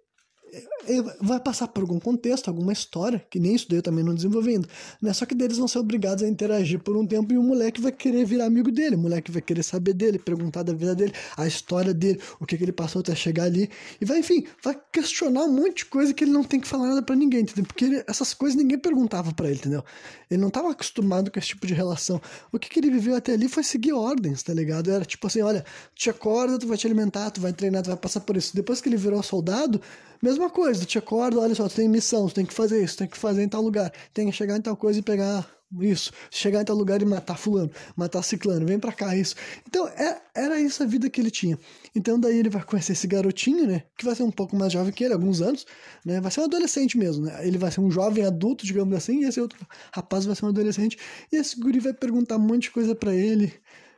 vai passar por algum contexto, alguma história, que nem isso daí eu também não desenvolvendo, né? Só que deles vão ser obrigados a interagir por um tempo e o moleque vai querer virar amigo dele, o moleque vai querer saber dele, perguntar da vida dele, a história dele, o que, que ele passou até chegar ali, e vai, enfim, vai questionar um monte de coisa que ele não tem que falar nada para ninguém, entendeu? Porque ele, essas coisas ninguém perguntava para ele, entendeu? Ele não estava acostumado com esse tipo de relação. O que, que ele viveu até ali foi seguir ordens, tá ligado? Era tipo assim, olha, tu te acorda, tu vai te alimentar, tu vai treinar, tu vai passar por isso. Depois que ele virou soldado, Mesma coisa, te acorda, olha só, tu tem missão, tu tem que fazer isso, tem que fazer em tal lugar, tem que chegar em tal coisa e pegar isso, chegar em tal lugar e matar fulano, matar ciclano, vem pra cá, isso. Então, é, era isso a vida que ele tinha. Então, daí ele vai conhecer esse garotinho, né, que vai ser um pouco mais jovem que ele, alguns anos, né, vai ser um adolescente mesmo, né, ele vai ser um jovem adulto, digamos assim, e esse outro rapaz vai ser um adolescente, e esse guri vai perguntar um monte de coisa para ele,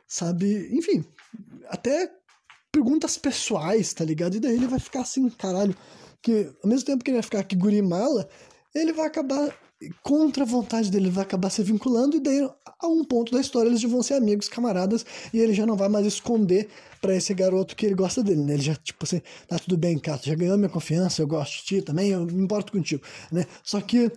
sabe, enfim, até perguntas pessoais, tá ligado? E daí ele vai ficar assim, caralho, que ao mesmo tempo que ele vai ficar aqui guri mala, ele vai acabar contra a vontade dele, vai acabar se vinculando e daí a um ponto da história eles vão ser amigos, camaradas e ele já não vai mais esconder para esse garoto que ele gosta dele, né? Ele já tipo assim, tá tudo bem, cara, já ganhou minha confiança, eu gosto de ti também, eu me importo contigo, né? Só que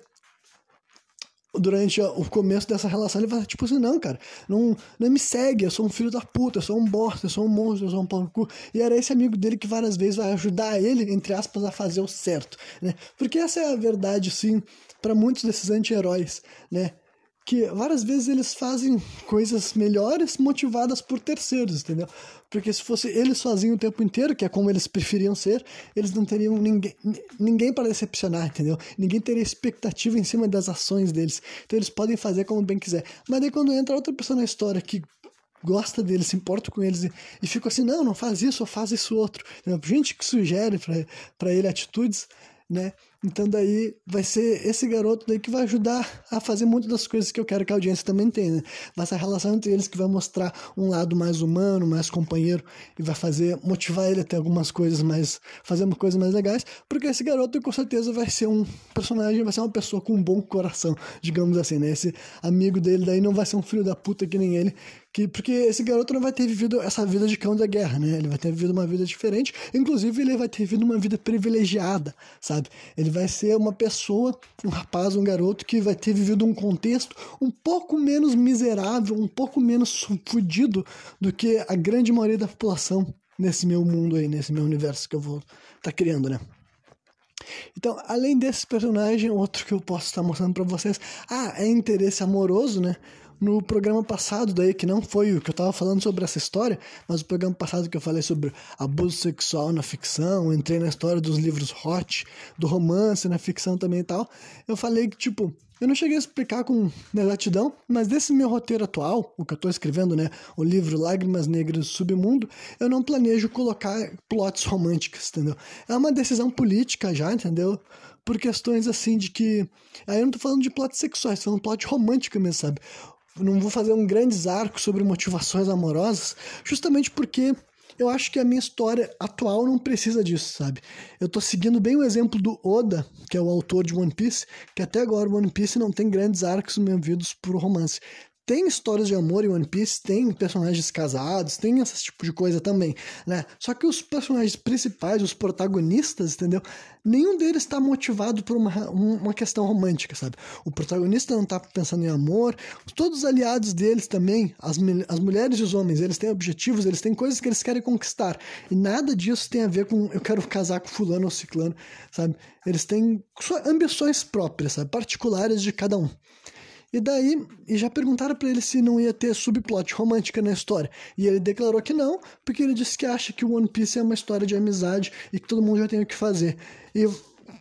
durante o começo dessa relação, ele vai tipo assim, não, cara, não, não me segue, eu sou um filho da puta, eu sou um bosta, eu sou um monstro, eu sou um pau no cu. E era esse amigo dele que várias vezes vai ajudar ele, entre aspas, a fazer o certo, né? Porque essa é a verdade, sim, para muitos desses anti-heróis, né? Que várias vezes eles fazem coisas melhores motivadas por terceiros, entendeu? Porque se fosse eles sozinhos o tempo inteiro, que é como eles preferiam ser, eles não teriam ninguém, ninguém para decepcionar, entendeu? Ninguém teria expectativa em cima das ações deles. Então eles podem fazer como bem quiser. Mas daí quando entra outra pessoa na história que gosta deles, se importa com eles e, e fica assim, não, não faz isso ou faz isso outro. Gente que sugere para ele atitudes, né? Então daí vai ser esse garoto daí que vai ajudar a fazer muitas das coisas que eu quero que a audiência também tenha. Né? Vai ser a relação entre eles que vai mostrar um lado mais humano, mais companheiro e vai fazer motivar ele a ter algumas coisas mais fazer coisas mais legais, porque esse garoto com certeza vai ser um personagem, vai ser uma pessoa com um bom coração, digamos assim, né? Esse amigo dele daí não vai ser um filho da puta que nem ele, que porque esse garoto não vai ter vivido essa vida de cão da guerra, né? Ele vai ter vivido uma vida diferente, inclusive ele vai ter vivido uma vida privilegiada, sabe? Ele vai ser uma pessoa, um rapaz, um garoto que vai ter vivido um contexto um pouco menos miserável, um pouco menos fudido do que a grande maioria da população nesse meu mundo aí, nesse meu universo que eu vou estar tá criando, né? Então, além desse personagem, outro que eu posso estar mostrando para vocês, ah, é interesse amoroso, né? No programa passado daí, que não foi o que eu tava falando sobre essa história, mas o programa passado que eu falei sobre abuso sexual na ficção, entrei na história dos livros hot, do romance na ficção também e tal, eu falei que, tipo, eu não cheguei a explicar com exatidão, mas desse meu roteiro atual, o que eu tô escrevendo, né, o livro Lágrimas Negras do Submundo, eu não planejo colocar plots românticas, entendeu? É uma decisão política já, entendeu? Por questões assim de que. Aí eu não tô falando de plot sexuais, tô falando plot romântica mesmo, sabe? Não vou fazer um grandes arcos sobre motivações amorosas, justamente porque eu acho que a minha história atual não precisa disso, sabe? Eu tô seguindo bem o exemplo do Oda, que é o autor de One Piece, que até agora One Piece não tem grandes arcos movidos por romance. Tem histórias de amor em One Piece, tem personagens casados, tem esse tipo de coisa também, né? Só que os personagens principais, os protagonistas, entendeu? Nenhum deles está motivado por uma, uma questão romântica, sabe? O protagonista não está pensando em amor, todos os aliados deles também, as, as mulheres e os homens, eles têm objetivos, eles têm coisas que eles querem conquistar. E nada disso tem a ver com eu quero casar com fulano ou ciclano, sabe? Eles têm ambições próprias, sabe? Particulares de cada um. E daí, e já perguntaram para ele se não ia ter subplot romântica na história. E ele declarou que não, porque ele disse que acha que o One Piece é uma história de amizade e que todo mundo já tem o que fazer. E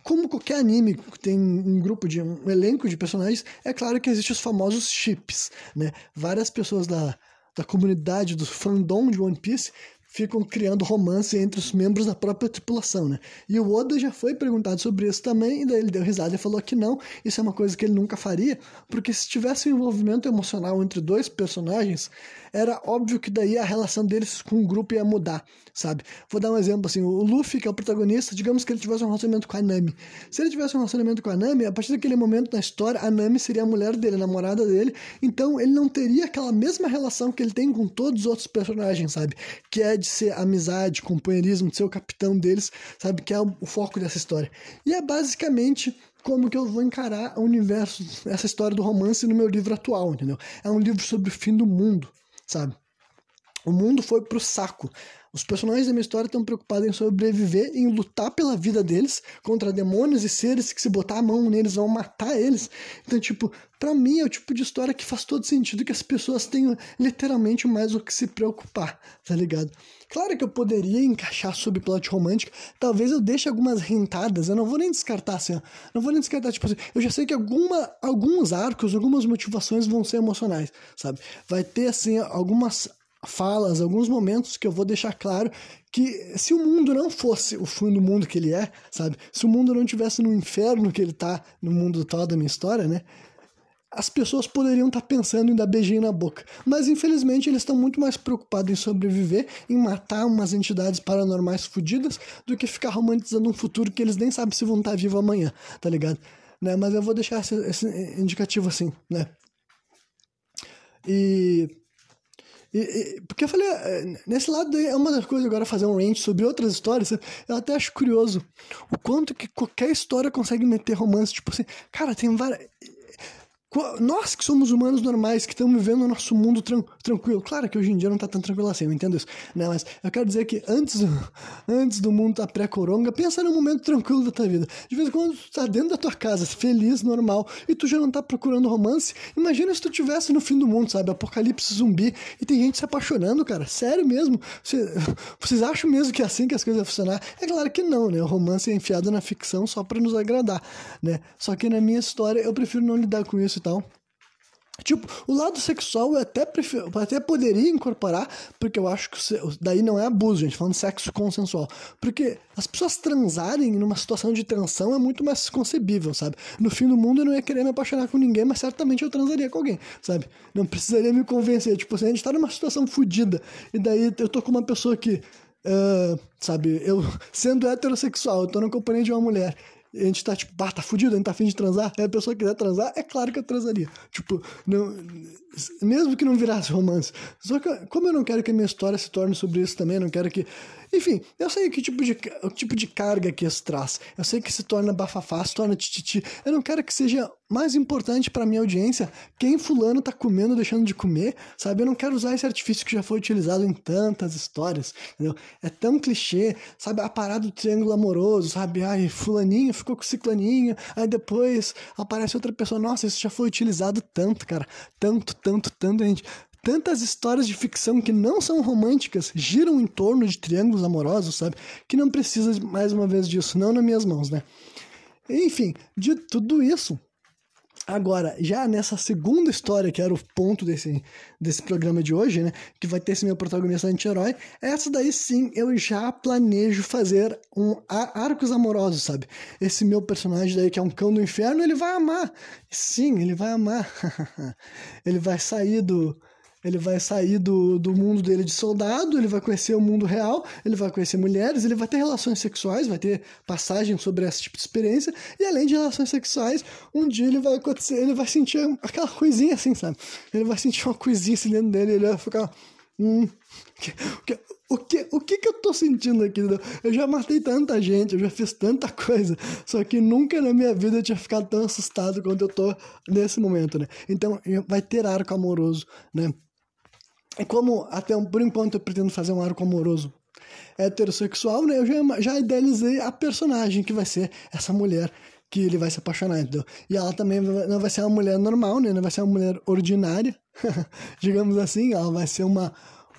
como qualquer anime tem um grupo de um elenco de personagens, é claro que existem os famosos chips, né? Várias pessoas da, da comunidade do fandom de One Piece ficam criando romance entre os membros da própria tripulação, né? E o Oda já foi perguntado sobre isso também, e daí ele deu risada e falou que não, isso é uma coisa que ele nunca faria, porque se tivesse um envolvimento emocional entre dois personagens, era óbvio que daí a relação deles com o grupo ia mudar, sabe? Vou dar um exemplo assim, o Luffy, que é o protagonista, digamos que ele tivesse um relacionamento com a Nami. Se ele tivesse um relacionamento com a Nami, a partir daquele momento na história, a Nami seria a mulher dele, a namorada dele, então ele não teria aquela mesma relação que ele tem com todos os outros personagens, sabe? Que é de ser amizade, companheirismo, de ser o capitão deles, sabe? Que é o foco dessa história. E é basicamente como que eu vou encarar o universo, essa história do romance no meu livro atual, entendeu? É um livro sobre o fim do mundo, sabe? O mundo foi pro saco. Os personagens da minha história estão preocupados em sobreviver, em lutar pela vida deles contra demônios e seres que se botar a mão neles vão matar eles. Então, tipo, para mim é o tipo de história que faz todo sentido que as pessoas tenham literalmente mais o que se preocupar, tá ligado? Claro que eu poderia encaixar subplot romântico, talvez eu deixe algumas rentadas, eu não vou nem descartar assim, ó, não vou nem descartar, tipo assim, eu já sei que alguma, alguns arcos, algumas motivações vão ser emocionais, sabe? Vai ter assim algumas falas, alguns momentos que eu vou deixar claro que se o mundo não fosse o fim do mundo que ele é, sabe? Se o mundo não tivesse no inferno que ele tá no mundo tal da minha história, né? As pessoas poderiam estar tá pensando em dar beijinho na boca. Mas infelizmente eles estão muito mais preocupados em sobreviver, em matar umas entidades paranormais fodidas, do que ficar romantizando um futuro que eles nem sabem se vão estar tá vivos amanhã, tá ligado? Né? Mas eu vou deixar esse, esse indicativo assim, né? E e, e, porque eu falei, é, nesse lado é uma das coisas agora fazer um range sobre outras histórias, eu até acho curioso o quanto que qualquer história consegue meter romance, tipo assim, cara, tem várias nós que somos humanos normais, que estamos vivendo o nosso mundo tran tranquilo. Claro que hoje em dia não está tão tranquilo assim, eu entendo isso. Né? Mas eu quero dizer que antes, <laughs> antes do mundo estar tá pré-coronga, pensa num momento tranquilo da tua vida. De vez em quando tu tá dentro da tua casa, feliz, normal, e tu já não tá procurando romance. Imagina se tu tivesse no fim do mundo, sabe? Apocalipse zumbi, e tem gente se apaixonando, cara. Sério mesmo. Vocês, <laughs> vocês acham mesmo que é assim que as coisas vão funcionar? É claro que não, né? O romance é enfiado na ficção só para nos agradar, né? Só que na minha história eu prefiro não lidar com isso e tal. Tipo, o lado sexual eu até, prefiro, até poderia incorporar, porque eu acho que daí não é abuso, gente, falando sexo consensual. Porque as pessoas transarem numa situação de tensão é muito mais concebível, sabe? No fim do mundo eu não ia querer me apaixonar com ninguém, mas certamente eu transaria com alguém, sabe? Não precisaria me convencer. Tipo, assim, a gente tá numa situação fodida, e daí eu tô com uma pessoa que. Uh, sabe, eu <laughs> sendo heterossexual, eu tô na companhia de uma mulher a gente tá tipo, bah, tá fudido, a gente tá afim de transar, e a pessoa quiser transar, é claro que eu transaria. Tipo, não, mesmo que não virasse romance. Só que, como eu não quero que a minha história se torne sobre isso também, não quero que. Enfim, eu sei que tipo de, o tipo de carga que isso traz. Eu sei que se torna bafafá, se torna tititi. Eu não quero que seja mais importante para minha audiência quem fulano tá comendo ou deixando de comer, sabe? Eu não quero usar esse artifício que já foi utilizado em tantas histórias, entendeu? É tão clichê, sabe? A parada do triângulo amoroso, sabe? Ai, fulaninho ficou com ciclaninho, aí depois aparece outra pessoa. Nossa, isso já foi utilizado tanto, cara. Tanto, tanto, tanto, gente. Tantas histórias de ficção que não são românticas giram em torno de triângulos amorosos, sabe? Que não precisa mais uma vez disso, não nas minhas mãos, né? Enfim, de tudo isso, Agora, já nessa segunda história, que era o ponto desse, desse programa de hoje, né? Que vai ter esse meu protagonista anti-herói, essa daí sim eu já planejo fazer um arcos amorosos, sabe? Esse meu personagem daí, que é um cão do inferno, ele vai amar. Sim, ele vai amar. <laughs> ele vai sair do. Ele vai sair do, do mundo dele de soldado, ele vai conhecer o mundo real, ele vai conhecer mulheres, ele vai ter relações sexuais, vai ter passagem sobre esse tipo de experiência, e além de relações sexuais, um dia ele vai acontecer, ele vai sentir aquela coisinha assim, sabe? Ele vai sentir uma coisinha assim dentro dele, ele vai ficar. Hum, o que, o que que eu tô sentindo aqui? Eu já matei tanta gente, eu já fiz tanta <laughs> coisa, só que nunca na minha vida eu tinha ficado tão assustado quanto eu tô nesse momento, né? Então, vai ter arco amoroso, né? E como até por enquanto eu pretendo fazer um arco amoroso heterossexual, né? Eu já, já idealizei a personagem que vai ser essa mulher que ele vai se apaixonar, entendeu? E ela também não vai ser uma mulher normal, né? Não vai ser uma mulher ordinária, <laughs> digamos assim. Ela vai ser uma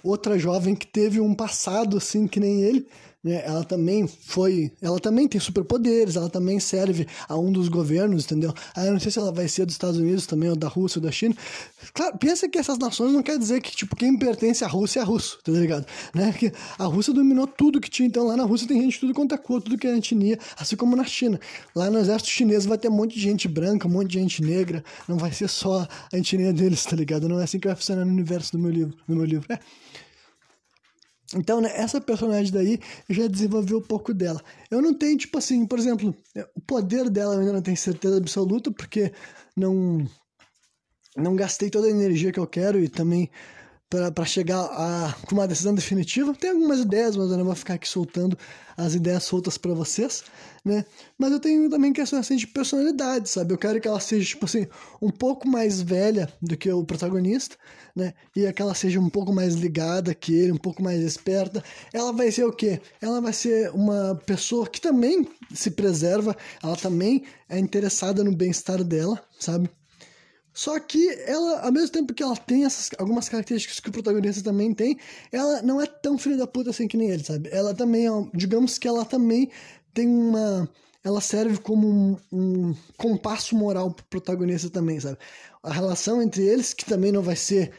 outra jovem que teve um passado assim que nem ele, né? Ela também foi, ela também tem superpoderes, ela também serve a um dos governos, entendeu? Aí eu não sei se ela vai ser dos Estados Unidos também, ou da Rússia, ou da China. Claro, pensa que essas nações não quer dizer que, tipo, quem pertence à Rússia é russo, tá ligado? Né? Que a Rússia dominou tudo que tinha, então lá na Rússia tem gente de tudo quanto é cor, tudo que é etnia, assim como na China. Lá no exército chinês vai ter um monte de gente branca, um monte de gente negra, não vai ser só a etnia deles, tá ligado? Não é assim que vai funcionar no universo do meu livro, no meu livro. É. Então, né, essa personagem daí já desenvolveu um pouco dela. Eu não tenho, tipo assim, por exemplo, é, o poder dela eu ainda não tenho certeza absoluta, porque não, não gastei toda a energia que eu quero e também para chegar a uma decisão definitiva. Tem algumas ideias, mas eu não vou ficar aqui soltando as ideias soltas para vocês, né? Mas eu tenho também questões assim de personalidade, sabe? Eu quero que ela seja tipo assim um pouco mais velha do que o protagonista, né? E que ela seja um pouco mais ligada que ele, um pouco mais esperta. Ela vai ser o quê? Ela vai ser uma pessoa que também se preserva, ela também é interessada no bem-estar dela, sabe? Só que ela, ao mesmo tempo que ela tem essas, algumas características que o protagonista também tem, ela não é tão filha da puta assim que nem ele, sabe? Ela também, é, digamos que ela também tem uma. Ela serve como um, um compasso moral pro protagonista também, sabe? A relação entre eles, que também não vai ser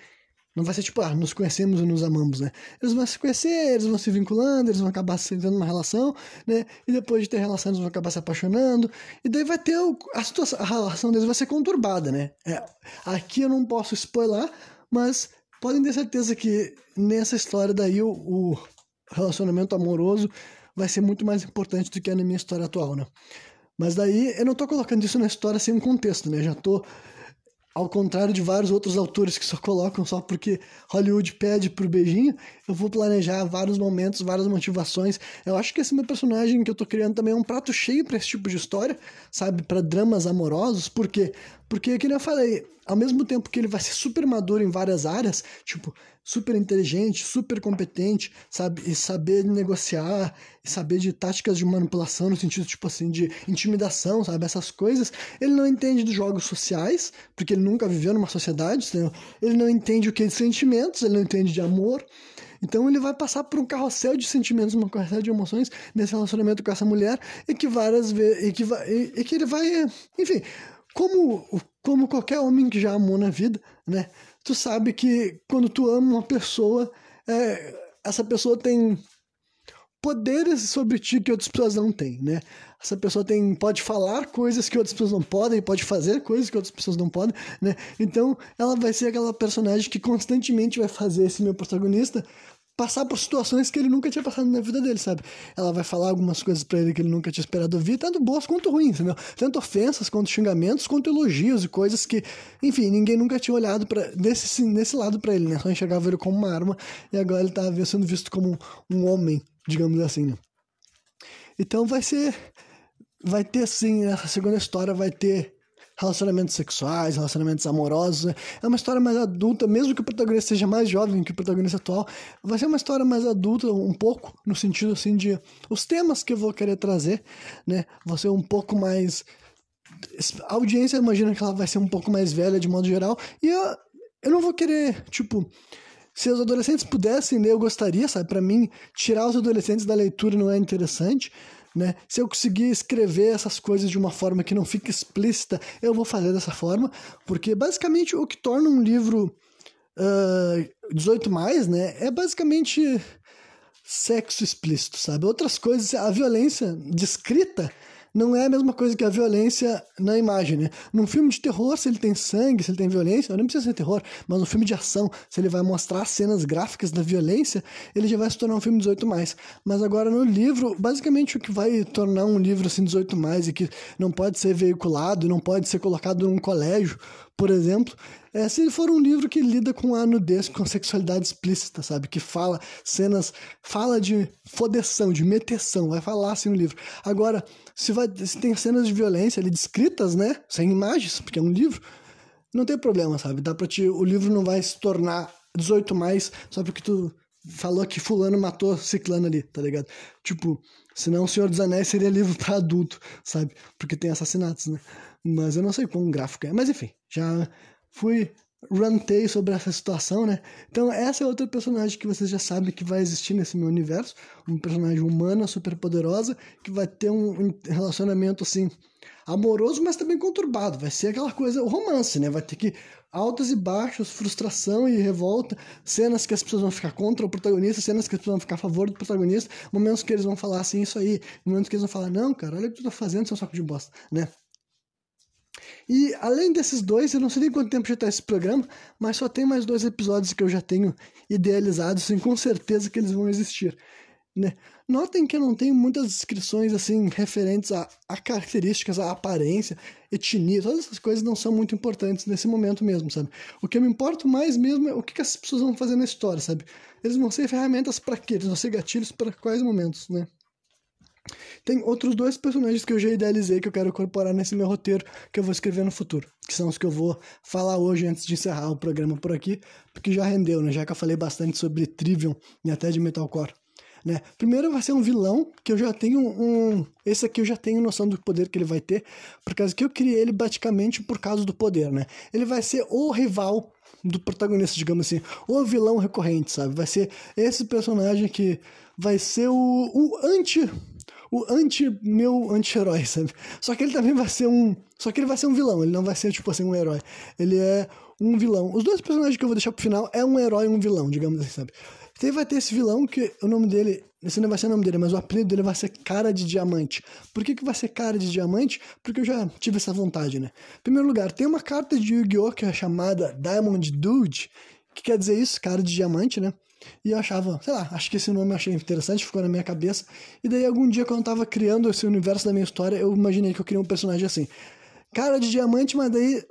não vai ser tipo, ah, nos conhecemos e nos amamos, né? Eles vão se conhecer, eles vão se vinculando, eles vão acabar se entrando numa relação, né? E depois de ter relação, eles vão acabar se apaixonando. E daí vai ter o, a situação, a relação deles vai ser conturbada, né? É, aqui eu não posso spoiler, mas podem ter certeza que nessa história daí o, o relacionamento amoroso vai ser muito mais importante do que na minha história atual, né? Mas daí eu não tô colocando isso na história sem um contexto, né? Já tô ao contrário de vários outros autores que só colocam só porque Hollywood pede pro beijinho, eu vou planejar vários momentos, várias motivações. Eu acho que esse meu personagem que eu tô criando também é um prato cheio para esse tipo de história, sabe? para dramas amorosos, porque porque, como eu falei, ao mesmo tempo que ele vai ser super maduro em várias áreas, tipo, super inteligente, super competente, sabe? E saber negociar, e saber de táticas de manipulação, no sentido, tipo assim, de intimidação, sabe? Essas coisas. Ele não entende dos jogos sociais, porque ele nunca viveu numa sociedade, entendeu? Ele não entende o que é de sentimentos, ele não entende de amor. Então ele vai passar por um carrossel de sentimentos, uma carrossel de emoções nesse relacionamento com essa mulher e que várias vezes. E que, vai, e, e que ele vai. Enfim, como, como qualquer homem que já amou na vida, né? Tu sabe que quando tu ama uma pessoa, é, essa pessoa tem poderes sobre ti que outras pessoas não têm, né? Essa pessoa tem, pode falar coisas que outras pessoas não podem, pode fazer coisas que outras pessoas não podem, né? Então, ela vai ser aquela personagem que constantemente vai fazer esse meu protagonista passar por situações que ele nunca tinha passado na vida dele, sabe? Ela vai falar algumas coisas para ele que ele nunca tinha esperado ouvir, tanto boas quanto ruins, entendeu? Tanto ofensas, quanto xingamentos, quanto elogios e coisas que, enfim, ninguém nunca tinha olhado para nesse, nesse lado para ele, né? Só enxergava ele como uma arma e agora ele tá sendo visto como um homem, digamos assim, né? Então vai ser. Vai ter, assim, essa segunda história vai ter relacionamentos sexuais, relacionamentos amorosos. É uma história mais adulta, mesmo que o protagonista seja mais jovem que o protagonista atual, vai ser uma história mais adulta um pouco, no sentido assim de os temas que eu vou querer trazer, né? Vão ser um pouco mais a audiência imagina que ela vai ser um pouco mais velha de modo geral, e eu, eu não vou querer, tipo, se os adolescentes pudessem ler, eu gostaria, sabe? Para mim, tirar os adolescentes da leitura não é interessante, né? Se eu conseguir escrever essas coisas de uma forma que não fique explícita, eu vou fazer dessa forma, porque basicamente o que torna um livro uh, 18 mais, né, é basicamente sexo explícito, sabe? Outras coisas, a violência descrita não é a mesma coisa que a violência na imagem, né? Num filme de terror, se ele tem sangue, se ele tem violência, não precisa ser terror, mas num filme de ação, se ele vai mostrar cenas gráficas da violência, ele já vai se tornar um filme 18 mais. Mas agora no livro, basicamente o que vai tornar um livro assim 18 mais e que não pode ser veiculado, não pode ser colocado num colégio, por exemplo, é se for um livro que lida com a nudez, com sexualidade explícita, sabe? Que fala cenas, fala de fodeção, de meteção, vai falar assim no livro. Agora, se, vai, se tem cenas de violência ali descritas, né? Sem imagens, porque é um livro, não tem problema, sabe? Dá pra te, o livro não vai se tornar 18 mais só porque tu falou que fulano matou ciclano ali, tá ligado? Tipo, senão o Senhor dos Anéis seria livro para adulto, sabe? Porque tem assassinatos, né? Mas eu não sei quão gráfico é. Mas enfim, já fui rantei sobre essa situação, né? Então essa é outra personagem que vocês já sabem que vai existir nesse meu universo, um personagem humana super poderosa que vai ter um relacionamento assim amoroso, mas também conturbado. Vai ser aquela coisa, o romance, né? Vai ter que altos e baixos, frustração e revolta, cenas que as pessoas vão ficar contra o protagonista, cenas que as pessoas vão ficar a favor do protagonista, momentos que eles vão falar assim, isso aí, momentos que eles vão falar, não, cara, olha o que tu tá fazendo, seu saco de bosta, né? E além desses dois, eu não sei nem quanto tempo já está esse programa, mas só tem mais dois episódios que eu já tenho idealizados, e com certeza que eles vão existir. Né? Notem que eu não tenho muitas descrições assim referentes a, a características, a aparência, etnia, todas essas coisas não são muito importantes nesse momento mesmo, sabe? O que eu me importo mais mesmo é o que, que as pessoas vão fazer na história, sabe? Eles vão ser ferramentas para quê? Eles vão ser gatilhos para quais momentos, né? Tem outros dois personagens que eu já idealizei que eu quero incorporar nesse meu roteiro que eu vou escrever no futuro, que são os que eu vou falar hoje antes de encerrar o programa por aqui, porque já rendeu, né? Já que eu falei bastante sobre Trivium e até de Metalcore. Né? Primeiro vai ser um vilão que eu já tenho um. Esse aqui eu já tenho noção do poder que ele vai ter, por causa que eu criei ele praticamente por causa do poder, né? Ele vai ser o rival do protagonista, digamos assim, o vilão recorrente, sabe? Vai ser esse personagem que vai ser o, o anti o anti meu anti-herói, sabe? Só que ele também vai ser um, só que ele vai ser um vilão, ele não vai ser tipo assim um herói. Ele é um vilão. Os dois personagens que eu vou deixar pro final é um herói e um vilão, digamos assim, sabe? Então vai ter esse vilão que o nome dele, esse não vai ser o nome dele, mas o apelido dele vai ser Cara de Diamante. Por que, que vai ser Cara de Diamante? Porque eu já tive essa vontade, né? Primeiro lugar, tem uma carta de Yu-Gi-Oh! que é chamada Diamond Dude, que quer dizer isso, cara de diamante, né? E eu achava, sei lá, acho que esse nome eu achei interessante, ficou na minha cabeça. E daí algum dia, quando eu tava criando esse universo da minha história, eu imaginei que eu queria um personagem assim. Cara de diamante, mas daí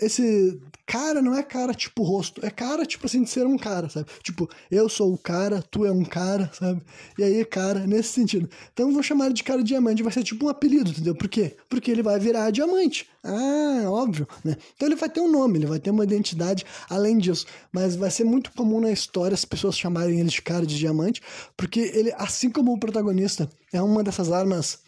esse cara não é cara tipo rosto, é cara tipo assim de ser um cara, sabe? Tipo, eu sou o cara, tu é um cara, sabe? E aí, cara, nesse sentido. Então vou chamar ele de cara diamante, vai ser tipo um apelido, entendeu? Por quê? Porque ele vai virar diamante. Ah, óbvio, né? Então ele vai ter um nome, ele vai ter uma identidade além disso. Mas vai ser muito comum na história as pessoas chamarem ele de cara de diamante, porque ele, assim como o protagonista, é uma dessas armas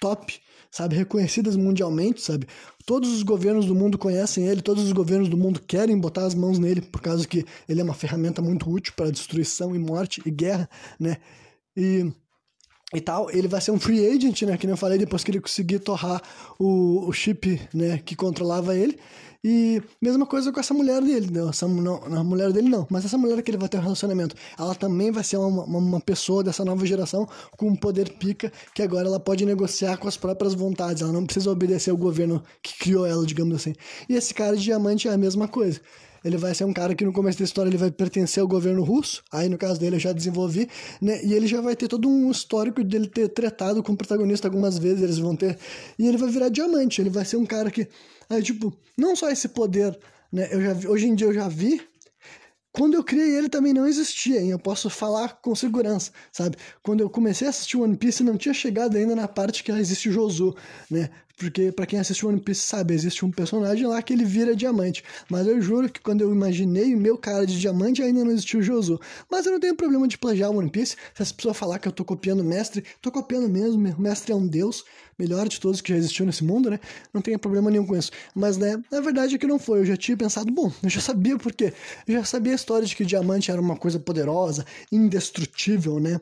top sabe, reconhecidas mundialmente, sabe? Todos os governos do mundo conhecem ele, todos os governos do mundo querem botar as mãos nele, por causa que ele é uma ferramenta muito útil para destruição e morte e guerra, né? E e tal, ele vai ser um free agent, né, que eu falei, depois que ele conseguir torrar o, o chip, né, que controlava ele, e mesma coisa com essa mulher dele, não, essa, não, a mulher dele não, mas essa mulher que ele vai ter um relacionamento, ela também vai ser uma, uma, uma, pessoa dessa nova geração com um poder pica, que agora ela pode negociar com as próprias vontades, ela não precisa obedecer ao governo que criou ela, digamos assim. E esse cara de diamante é a mesma coisa. Ele vai ser um cara que no começo da história ele vai pertencer ao governo russo, aí no caso dele eu já desenvolvi, né? E ele já vai ter todo um histórico dele ter tratado com o protagonista algumas vezes, eles vão ter. E ele vai virar diamante, ele vai ser um cara que Aí, tipo, não só esse poder, né? Eu já vi, hoje em dia eu já vi. Quando eu criei ele também não existia, hein? Eu posso falar com segurança, sabe? Quando eu comecei a assistir One Piece, não tinha chegado ainda na parte que existe o Josu, né? Porque, para quem assistiu One Piece sabe, existe um personagem lá que ele vira diamante. Mas eu juro que quando eu imaginei o meu cara de diamante, ainda não existiu o Josu. Mas eu não tenho problema de plagiar One Piece. Se as pessoas falar que eu tô copiando o mestre, tô copiando mesmo. O mestre é um deus, melhor de todos que já existiu nesse mundo, né? Não tenho problema nenhum com isso. Mas, né, na verdade é que não foi. Eu já tinha pensado, bom, eu já sabia por quê. Eu já sabia a história de que diamante era uma coisa poderosa, indestrutível, né?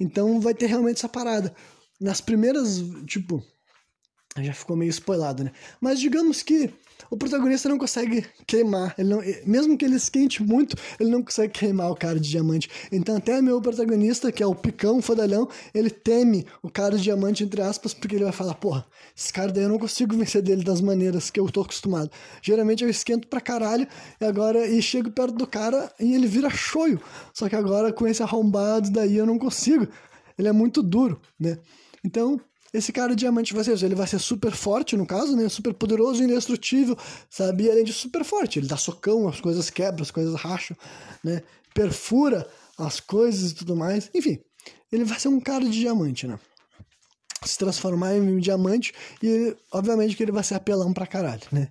Então vai ter realmente essa parada. Nas primeiras, tipo, Já ficou meio spoilado, né? Mas digamos que o protagonista não consegue queimar. Ele não, mesmo que ele esquente muito, ele não consegue queimar o cara de diamante. Então, até meu protagonista, que é o picão, o fodalhão, ele teme o cara de diamante, entre aspas, porque ele vai falar: porra, esse cara daí eu não consigo vencer dele das maneiras que eu tô acostumado. Geralmente eu esquento pra caralho e agora e chego perto do cara e ele vira choio. Só que agora com esse arrombado daí eu não consigo. Ele é muito duro, né? Então, esse cara de diamante vai ser, ele vai ser super forte, no caso, né? Super poderoso, indestrutível, sabe? E além de super forte, ele dá socão, as coisas quebram, as coisas racham, né? Perfura as coisas e tudo mais. Enfim, ele vai ser um cara de diamante, né? Se transformar em um diamante e, obviamente, que ele vai ser apelão pra caralho, né?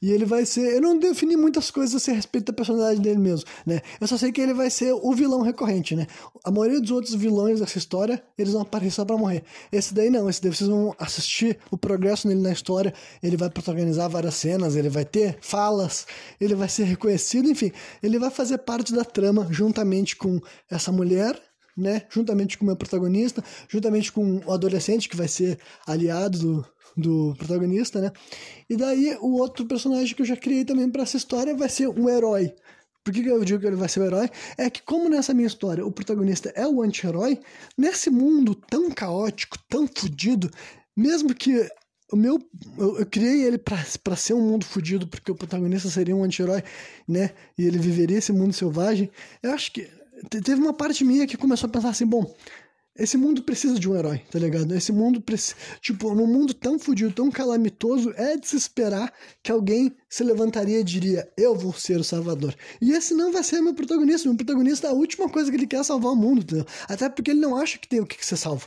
E ele vai ser. Eu não defini muitas coisas a respeito da personalidade dele mesmo, né? Eu só sei que ele vai ser o vilão recorrente, né? A maioria dos outros vilões dessa história, eles vão aparecer só pra morrer. Esse daí não, esse daí vocês vão assistir o progresso dele na história. Ele vai protagonizar várias cenas, ele vai ter falas, ele vai ser reconhecido, enfim, ele vai fazer parte da trama juntamente com essa mulher né? Juntamente com o meu protagonista, juntamente com o adolescente que vai ser aliado do, do protagonista, né? E daí o outro personagem que eu já criei também para essa história vai ser um herói. Por que eu digo que ele vai ser o herói? É que, como nessa minha história o protagonista é o anti-herói, nesse mundo tão caótico, tão fodido, mesmo que o meu eu, eu criei ele para ser um mundo fodido porque o protagonista seria um anti-herói, né? E ele viveria esse mundo selvagem. Eu acho que teve uma parte minha que começou a pensar assim, bom, esse mundo precisa de um herói, tá ligado? Esse mundo precisa. Tipo, num mundo tão fodido, tão calamitoso, é de se esperar que alguém se levantaria e diria: Eu vou ser o salvador. E esse não vai ser meu protagonista. Meu protagonista, a última coisa que ele quer é salvar o mundo, entendeu? Até porque ele não acha que tem o que ser salvo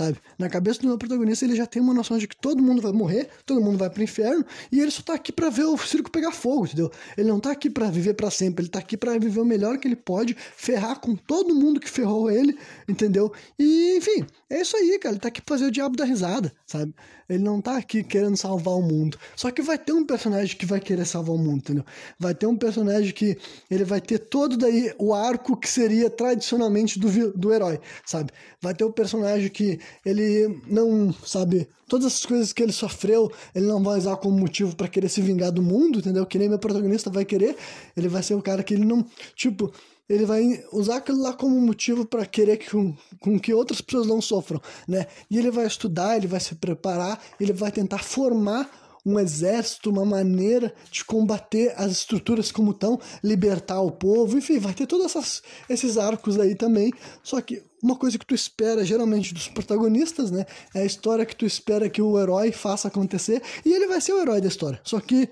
sabe? Na cabeça do meu protagonista, ele já tem uma noção de que todo mundo vai morrer, todo mundo vai pro inferno, e ele só tá aqui para ver o circo pegar fogo, entendeu? Ele não tá aqui para viver para sempre, ele tá aqui para viver o melhor que ele pode, ferrar com todo mundo que ferrou ele, entendeu? E, enfim, é isso aí, cara. Ele tá aqui pra fazer o diabo da risada, sabe? Ele não tá aqui querendo salvar o mundo. Só que vai ter um personagem que vai querer salvar o mundo, entendeu? Vai ter um personagem que ele vai ter todo daí o arco que seria tradicionalmente do, do herói, sabe? Vai ter o um personagem que ele não, sabe, todas essas coisas que ele sofreu, ele não vai usar como motivo para querer se vingar do mundo, entendeu? Que nem meu protagonista vai querer. Ele vai ser o cara que ele não, tipo, ele vai usar aquilo lá como motivo para querer que, com, com que outras pessoas não sofram, né? E ele vai estudar, ele vai se preparar, ele vai tentar formar um exército, uma maneira de combater as estruturas como estão, libertar o povo, enfim, vai ter todos essas, esses arcos aí também. Só que uma coisa que tu espera geralmente dos protagonistas, né? É a história que tu espera que o herói faça acontecer e ele vai ser o herói da história. Só que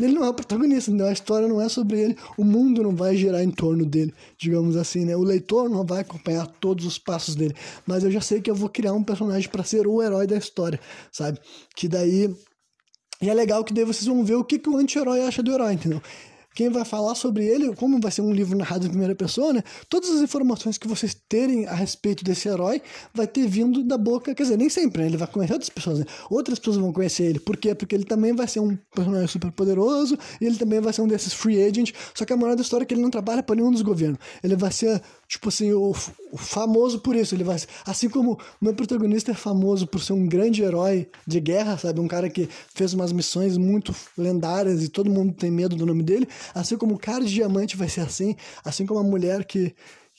ele não é o protagonista, então a história não é sobre ele, o mundo não vai girar em torno dele, digamos assim, né? O leitor não vai acompanhar todos os passos dele, mas eu já sei que eu vou criar um personagem para ser o herói da história, sabe? Que daí e é legal que daí vocês vão ver o que, que o anti-herói acha do herói, entendeu? quem vai falar sobre ele, como vai ser um livro narrado em primeira pessoa, né? Todas as informações que vocês terem a respeito desse herói vai ter vindo da boca, quer dizer, nem sempre, né? Ele vai conhecer outras pessoas, né? Outras pessoas vão conhecer ele. Por quê? Porque ele também vai ser um personagem super poderoso e ele também vai ser um desses free agents, só que a moral da história é que ele não trabalha para nenhum dos governos. Ele vai ser tipo assim, o, o, famoso por isso. Ele vai assim como o meu protagonista é famoso por ser um grande herói de guerra, sabe? Um cara que fez umas missões muito lendárias e todo mundo tem medo do nome dele. Assim como o cara de diamante vai ser assim, assim como a mulher que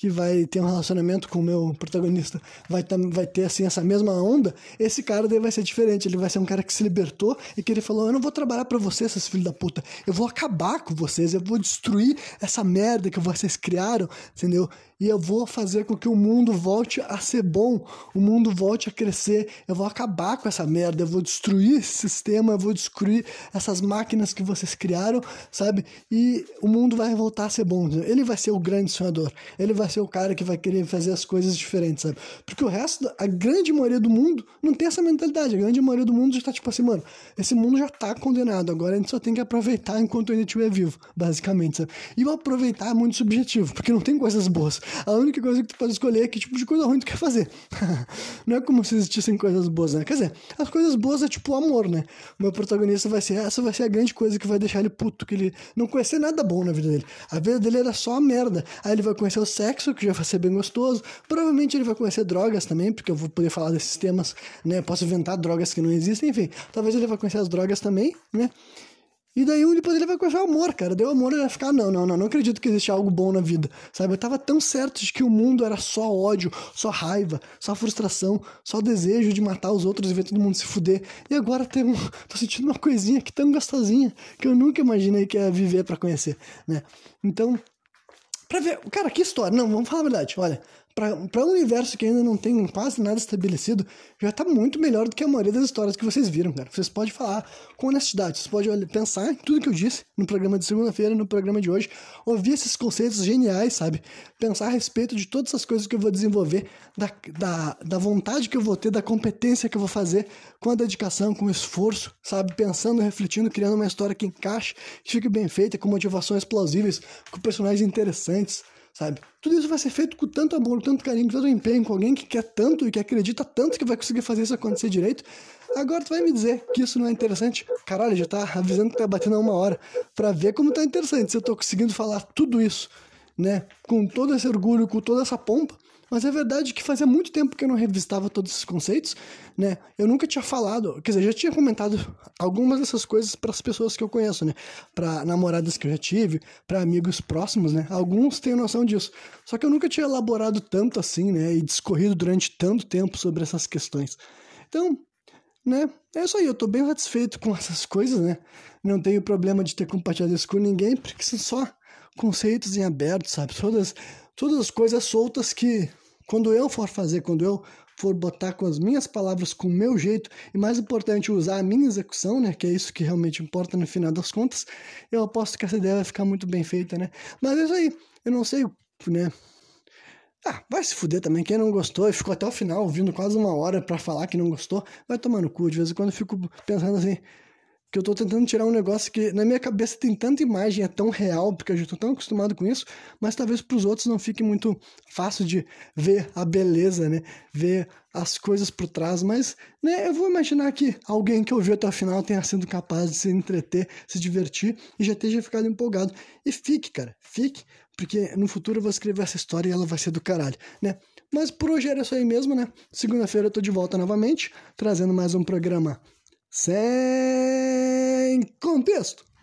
que vai ter um relacionamento com o meu protagonista vai, ter, vai ter assim essa mesma onda, esse cara daí vai ser diferente. Ele vai ser um cara que se libertou e que ele falou: Eu não vou trabalhar para vocês, esses filhos da puta. Eu vou acabar com vocês, eu vou destruir essa merda que vocês criaram, entendeu? e eu vou fazer com que o mundo volte a ser bom, o mundo volte a crescer. Eu vou acabar com essa merda, eu vou destruir esse sistema, eu vou destruir essas máquinas que vocês criaram, sabe? E o mundo vai voltar a ser bom. Ele vai ser o grande sonhador, ele vai ser o cara que vai querer fazer as coisas diferentes, sabe? Porque o resto, a grande maioria do mundo não tem essa mentalidade. A grande maioria do mundo já tá tipo assim, mano, esse mundo já tá condenado, agora a gente só tem que aproveitar enquanto ainda estiver vivo, basicamente, sabe? E o aproveitar é muito subjetivo, porque não tem coisas boas. A única coisa que tu pode escolher é que tipo de coisa ruim tu quer fazer. <laughs> não é como se existissem coisas boas, né? Quer dizer, as coisas boas é tipo o amor, né? O meu protagonista vai ser, essa vai ser a grande coisa que vai deixar ele puto, que ele não conhecer nada bom na vida dele. A vida dele era só merda. Aí ele vai conhecer o sexo sexo, que já vai ser bem gostoso. Provavelmente ele vai conhecer drogas também, porque eu vou poder falar desses temas, né? Posso inventar drogas que não existem, enfim. Talvez ele vai conhecer as drogas também, né? E daí depois ele vai conhecer o amor, cara. Deu amor, ele vai ficar, não, não, não, não acredito que existe algo bom na vida. Sabe? Eu tava tão certo de que o mundo era só ódio, só raiva, só frustração, só desejo de matar os outros e ver todo mundo se fuder. E agora tem um, <laughs> tô sentindo uma coisinha aqui tão gostosinha que eu nunca imaginei que ia viver para conhecer, né? Então, pra ver, cara, que história. Não, vamos falar a verdade. Olha, para um universo que ainda não tem quase nada estabelecido, já tá muito melhor do que a maioria das histórias que vocês viram, cara. Vocês podem falar com honestidade, vocês podem pensar em tudo que eu disse no programa de segunda-feira, no programa de hoje, ouvir esses conceitos geniais, sabe? Pensar a respeito de todas essas coisas que eu vou desenvolver, da, da, da vontade que eu vou ter, da competência que eu vou fazer, com a dedicação, com o esforço, sabe? Pensando, refletindo, criando uma história que encaixe, que fique bem feita, com motivações plausíveis, com personagens interessantes sabe? Tudo isso vai ser feito com tanto amor, tanto carinho, com tanto empenho, com alguém que quer tanto e que acredita tanto que vai conseguir fazer isso acontecer direito. Agora tu vai me dizer que isso não é interessante? Caralho, já tá avisando que tá batendo uma hora para ver como tá interessante se eu tô conseguindo falar tudo isso, né? Com todo esse orgulho, com toda essa pompa. Mas é verdade que fazia muito tempo que eu não revistava todos esses conceitos, né? Eu nunca tinha falado, quer dizer, já tinha comentado algumas dessas coisas para as pessoas que eu conheço, né? Para namoradas que eu já tive, para amigos próximos, né? Alguns têm noção disso. Só que eu nunca tinha elaborado tanto assim, né? E discorrido durante tanto tempo sobre essas questões. Então, né? É isso aí, eu tô bem satisfeito com <laughs> essas coisas, né? Não tenho problema de ter compartilhado isso com ninguém, porque são só conceitos em aberto, sabe? Todas todas as coisas soltas que quando eu for fazer, quando eu for botar com as minhas palavras, com o meu jeito, e mais importante, usar a minha execução, né, que é isso que realmente importa no final das contas, eu aposto que essa ideia vai ficar muito bem feita, né? Mas é isso aí, eu não sei, né? Ah, vai se fuder também. Quem não gostou e ficou até o final ouvindo quase uma hora para falar que não gostou, vai tomar no cu. De vez em quando eu fico pensando assim, que eu tô tentando tirar um negócio que na minha cabeça tem tanta imagem, é tão real, porque eu já tô tão acostumado com isso, mas talvez para os outros não fique muito fácil de ver a beleza, né? Ver as coisas por trás, mas né, eu vou imaginar que alguém que ouviu até o final tenha sido capaz de se entreter, se divertir e já esteja ficado empolgado. E fique, cara, fique, porque no futuro eu vou escrever essa história e ela vai ser do caralho, né? Mas por hoje era isso aí mesmo, né? Segunda-feira eu tô de volta novamente, trazendo mais um programa sem contexto.